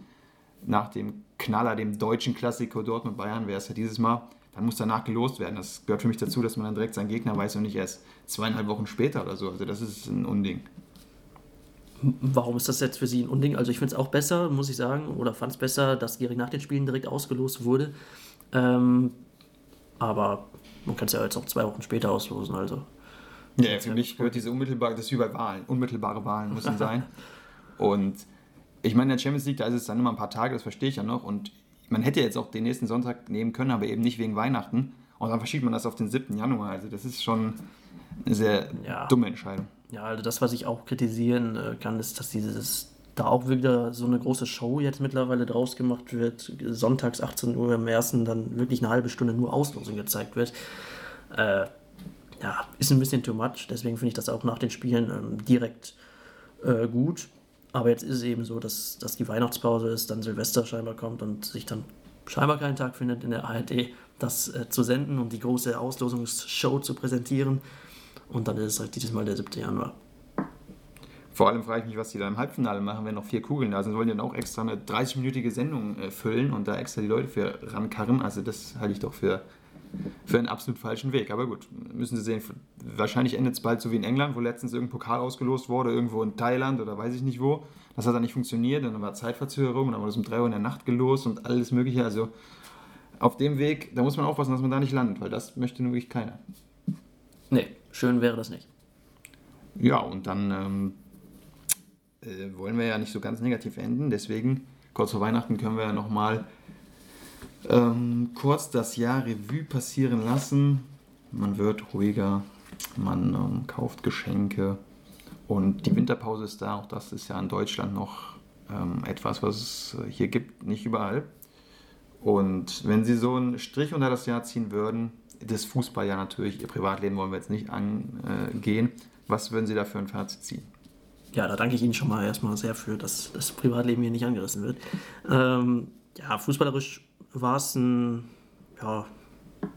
Speaker 1: nach dem Knaller, dem deutschen Klassiker Dortmund Bayern, wäre es ja dieses Mal, dann muss danach gelost werden. Das gehört für mich dazu, dass man dann direkt seinen Gegner weiß und nicht erst zweieinhalb Wochen später oder so. Also das ist ein Unding
Speaker 2: warum ist das jetzt für sie ein Unding? Also ich finde es auch besser, muss ich sagen, oder fand es besser, dass Gehrig nach den Spielen direkt ausgelost wurde. Ähm, aber man kann es ja jetzt auch zwei Wochen später auslosen, also.
Speaker 1: Ja, für mich gehört diese unmittelbare, das ist wie bei Wahlen, unmittelbare Wahlen müssen sein. und ich meine, in der Champions League, da ist es dann immer ein paar Tage, das verstehe ich ja noch. Und man hätte jetzt auch den nächsten Sonntag nehmen können, aber eben nicht wegen Weihnachten. Und dann verschiebt man das auf den 7. Januar. Also das ist schon eine sehr ja. dumme Entscheidung.
Speaker 2: Ja, also das, was ich auch kritisieren äh, kann, ist, dass dieses da auch wieder so eine große Show jetzt mittlerweile draus gemacht wird. Sonntags 18 Uhr im ersten dann wirklich eine halbe Stunde nur Auslosung gezeigt wird. Äh, ja, ist ein bisschen too much. Deswegen finde ich das auch nach den Spielen ähm, direkt äh, gut. Aber jetzt ist es eben so, dass, dass die Weihnachtspause ist, dann Silvester scheinbar kommt und sich dann scheinbar keinen Tag findet in der ARD, das äh, zu senden und die große Auslosungsshow zu präsentieren. Und dann ist es halt dieses Mal der 7. Januar.
Speaker 1: Vor allem frage ich mich, was die da im Halbfinale machen, wenn noch vier Kugeln da sind. Wollen die dann auch extra eine 30-minütige Sendung äh, füllen und da extra die Leute für rankarren? Also das halte ich doch für, für einen absolut falschen Weg. Aber gut, müssen Sie sehen, wahrscheinlich endet es bald so wie in England, wo letztens irgendein Pokal ausgelost wurde, irgendwo in Thailand oder weiß ich nicht wo. Das hat dann nicht funktioniert, dann war Zeitverzögerung, dann wurde es um 3 Uhr in der Nacht gelost und alles mögliche. Also auf dem Weg, da muss man aufpassen, dass man da nicht landet, weil das möchte nur wirklich keiner.
Speaker 2: Nee, schön wäre das nicht.
Speaker 1: Ja, und dann ähm, äh, wollen wir ja nicht so ganz negativ enden, deswegen kurz vor Weihnachten können wir ja nochmal ähm, kurz das Jahr Revue passieren lassen. Man wird ruhiger, man ähm, kauft Geschenke und die Winterpause ist da. Auch das ist ja in Deutschland noch ähm, etwas, was es hier gibt, nicht überall. Und wenn Sie so einen Strich unter das Jahr ziehen würden, das Fußballjahr natürlich, Ihr Privatleben wollen wir jetzt nicht angehen, was würden Sie da für ein Fazit ziehen?
Speaker 2: Ja, da danke ich Ihnen schon mal erstmal sehr für, dass das Privatleben hier nicht angerissen wird. Ähm, ja, fußballerisch war es ein, ja,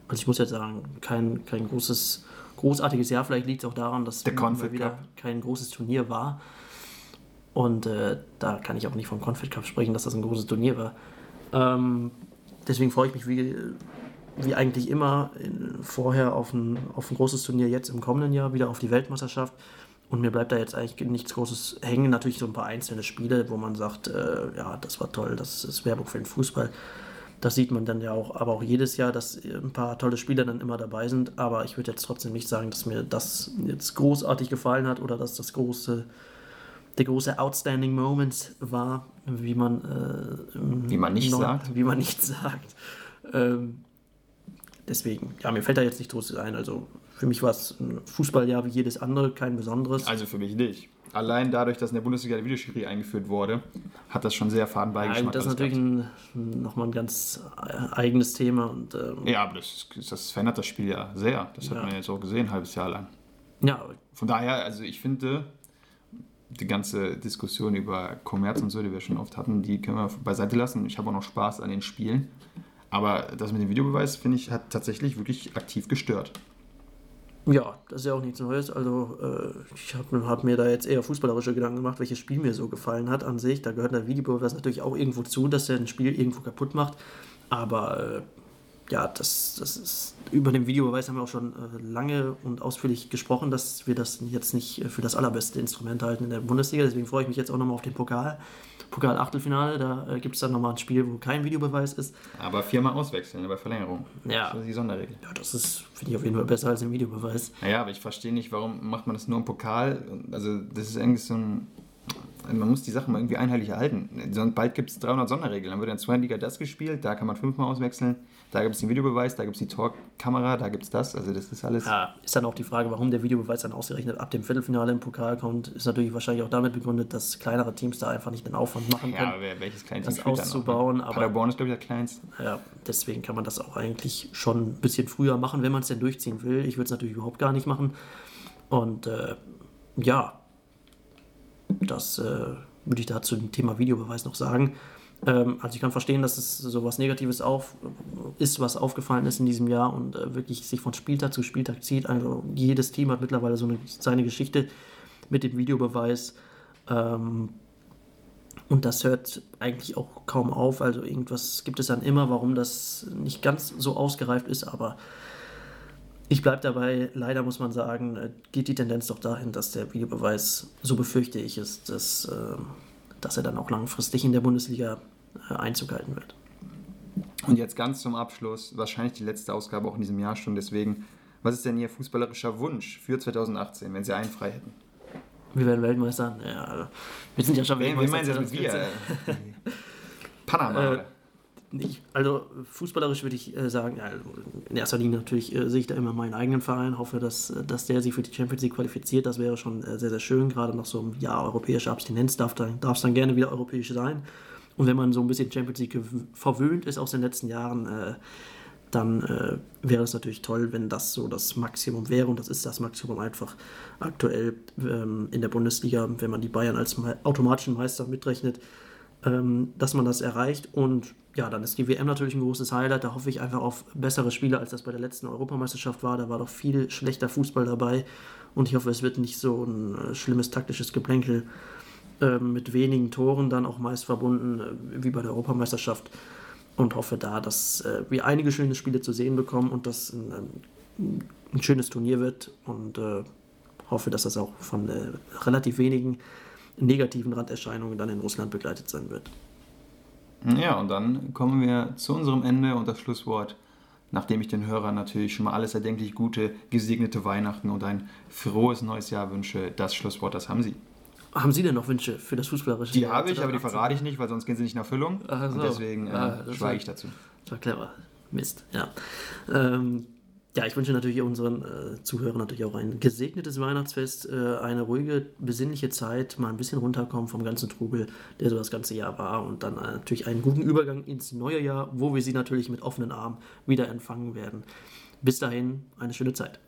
Speaker 2: also ich muss jetzt sagen, kein, kein großes, großartiges Jahr. Vielleicht liegt es auch daran, dass
Speaker 1: Der Confed
Speaker 2: wieder
Speaker 1: Cup.
Speaker 2: kein großes Turnier war. Und äh, da kann ich auch nicht vom Confed Cup sprechen, dass das ein großes Turnier war. Ähm, deswegen freue ich mich wie, wie eigentlich immer vorher auf ein, auf ein großes Turnier jetzt im kommenden Jahr, wieder auf die Weltmeisterschaft. Und mir bleibt da jetzt eigentlich nichts Großes hängen. Natürlich so ein paar einzelne Spiele, wo man sagt, äh, ja, das war toll, das ist Werbung für den Fußball. Das sieht man dann ja auch, aber auch jedes Jahr, dass ein paar tolle Spieler dann immer dabei sind. Aber ich würde jetzt trotzdem nicht sagen, dass mir das jetzt großartig gefallen hat oder dass das große, der große Outstanding Moment war, wie man, äh,
Speaker 1: Wie man nicht
Speaker 2: Neu-
Speaker 1: sagt.
Speaker 2: Wie man nicht sagt. Ähm, deswegen, ja, mir fällt da jetzt nicht groß ein. Also für mich war es ein Fußballjahr wie jedes andere, kein besonderes.
Speaker 1: Also für mich nicht. Allein dadurch, dass in der Bundesliga der Videoschiri eingeführt wurde, hat das schon sehr faden
Speaker 2: Ja,
Speaker 1: Beigeschmack.
Speaker 2: das ist natürlich ein, nochmal ein ganz äh, eigenes Thema. Und, ähm,
Speaker 1: Ja, aber das, das verändert das Spiel ja sehr. Das hat
Speaker 2: Ja.
Speaker 1: man jetzt auch gesehen, ein halbes Jahr lang.
Speaker 2: ja,
Speaker 1: Von daher, also ich finde, die ganze Diskussion über Kommerz und so, die wir schon oft hatten, die können wir beiseite lassen. Ich habe auch noch Spaß an den Spielen. Aber das mit dem Videobeweis, finde ich, hat tatsächlich wirklich aktiv gestört.
Speaker 2: Ja, das ist ja auch nichts Neues. Also äh, ich habe hab mir da jetzt eher fußballerische Gedanken gemacht, welches Spiel mir so gefallen hat an sich. Da gehört der Videobeweis natürlich auch irgendwo zu, dass er ein Spiel irgendwo kaputt macht. Aber äh, ja, das, das ist über den Videobeweis haben wir auch schon äh, lange und ausführlich gesprochen, dass wir das jetzt nicht äh, für das allerbeste Instrument halten in der Bundesliga. Deswegen freue ich mich jetzt auch nochmal auf den Pokal. Pokal-Achtelfinale, da äh, gibt es dann nochmal ein Spiel, wo kein Videobeweis ist.
Speaker 1: Aber viermal auswechseln bei Verlängerung.
Speaker 2: Ja.
Speaker 1: Das ist die Sonderregel.
Speaker 2: Ja, das ist, finde ich auf jeden Fall besser als ein Videobeweis.
Speaker 1: Naja, aber ich verstehe nicht, warum macht man das nur im Pokal? Also, das ist irgendwie so ein. Man muss die Sachen mal irgendwie einheitlich erhalten. Sonst bald gibt es 300 Sonderregeln. Dann wird in der zweiten Liga das gespielt, da kann man fünfmal auswechseln, da gibt es den Videobeweis, da gibt es die Torkamera, da gibt es das. Also, das ist alles.
Speaker 2: Ja, ist dann auch die Frage, warum der Videobeweis dann ausgerechnet ab dem Viertelfinale im Pokal kommt, ist natürlich wahrscheinlich auch damit begründet, dass kleinere Teams da einfach nicht den Aufwand machen
Speaker 1: Ja,
Speaker 2: können.
Speaker 1: wer- welches kleine
Speaker 2: das
Speaker 1: Team spielt da
Speaker 2: auszubauen,
Speaker 1: Noch, ne? Paderborn ist, glaube ich, der kleinste.
Speaker 2: Ja, deswegen kann man das auch eigentlich schon ein bisschen früher machen, wenn man es denn durchziehen will. Ich würde es natürlich überhaupt gar nicht machen. Und äh, ja, das äh, würde ich da zu dem Thema Videobeweis noch sagen. Ähm, also ich kann verstehen, dass es so was Negatives auf, ist, was aufgefallen ist in diesem Jahr und äh, wirklich sich von Spieltag zu Spieltag zieht. Also jedes Team hat mittlerweile so eine, seine Geschichte mit dem Videobeweis. Ähm, und das hört eigentlich auch kaum auf. Also irgendwas gibt es dann immer, warum das nicht ganz so ausgereift ist. Aber ich bleibe dabei. Leider muss man sagen, äh, geht die Tendenz doch dahin, dass der Videobeweis, so befürchte ich es, dass, äh, dass er dann auch langfristig in der Bundesliga äh, Einzug halten wird.
Speaker 1: Und jetzt ganz zum Abschluss, wahrscheinlich die letzte Ausgabe auch in diesem Jahr schon. Deswegen, was ist denn Ihr fußballerischer Wunsch für 2018, wenn Sie einen frei hätten?
Speaker 2: Wir werden Weltmeister. Ja, wir sind ja schon
Speaker 1: Wen, wen meinen Sie jetzt mit wir?
Speaker 2: 2014.
Speaker 1: Panama.
Speaker 2: Äh, Ich, also fußballerisch würde ich äh, sagen, ja, also in erster Linie natürlich äh, sehe ich da immer meinen eigenen Verein, hoffe, dass, äh, dass der sich für die Champions League qualifiziert. Das wäre schon äh, sehr, sehr schön. Gerade nach so einem Jahr europäischer Abstinenz darf dann, es dann gerne wieder europäisch sein. Und wenn man so ein bisschen Champions League verwöhnt ist aus den letzten Jahren, äh, dann äh, wäre es natürlich toll, wenn das so das Maximum wäre. Und das ist das Maximum einfach aktuell ähm, in der Bundesliga, wenn man die Bayern als automatischen Meister mitrechnet ähm, dass man das erreicht. Und ja, dann ist die WM natürlich ein großes Highlight. Da hoffe ich einfach auf bessere Spiele, als das bei der letzten Europameisterschaft war. Da war doch viel schlechter Fußball dabei. Und ich hoffe, es wird nicht so ein äh, schlimmes taktisches Geplänkel ähm, mit wenigen Toren dann auch meist verbunden, äh, wie bei der Europameisterschaft. Und hoffe da, dass äh, wir einige schöne Spiele zu sehen bekommen und dass ein, ein, ein schönes Turnier wird. Und hoffe, dass das auch von relativ wenigen negativen Randerscheinungen dann in Russland begleitet sein wird.
Speaker 1: Ja, und dann kommen wir zu unserem Ende und das Schlusswort, nachdem ich den Hörern natürlich schon mal alles erdenklich gute, gesegnete Weihnachten und ein frohes neues Jahr wünsche. Das Schlusswort, das haben Sie.
Speaker 2: Haben Sie denn noch Wünsche für das Fußballerische?
Speaker 1: Die habe ich, aber die verrate ich nicht, weil sonst gehen sie nicht in Erfüllung.
Speaker 2: So.
Speaker 1: Und deswegen äh,
Speaker 2: Ah,
Speaker 1: schweige
Speaker 2: war-
Speaker 1: ich dazu.
Speaker 2: Das war clever. Mist, ja. Ähm, ja, ich wünsche natürlich unseren äh, Zuhörern natürlich auch ein gesegnetes Weihnachtsfest, äh, eine ruhige, besinnliche Zeit, mal ein bisschen runterkommen vom ganzen Trubel, der so das ganze Jahr war und dann äh, natürlich einen guten Übergang ins neue Jahr, wo wir sie natürlich mit offenen Armen wieder empfangen werden. Bis dahin, eine schöne Zeit.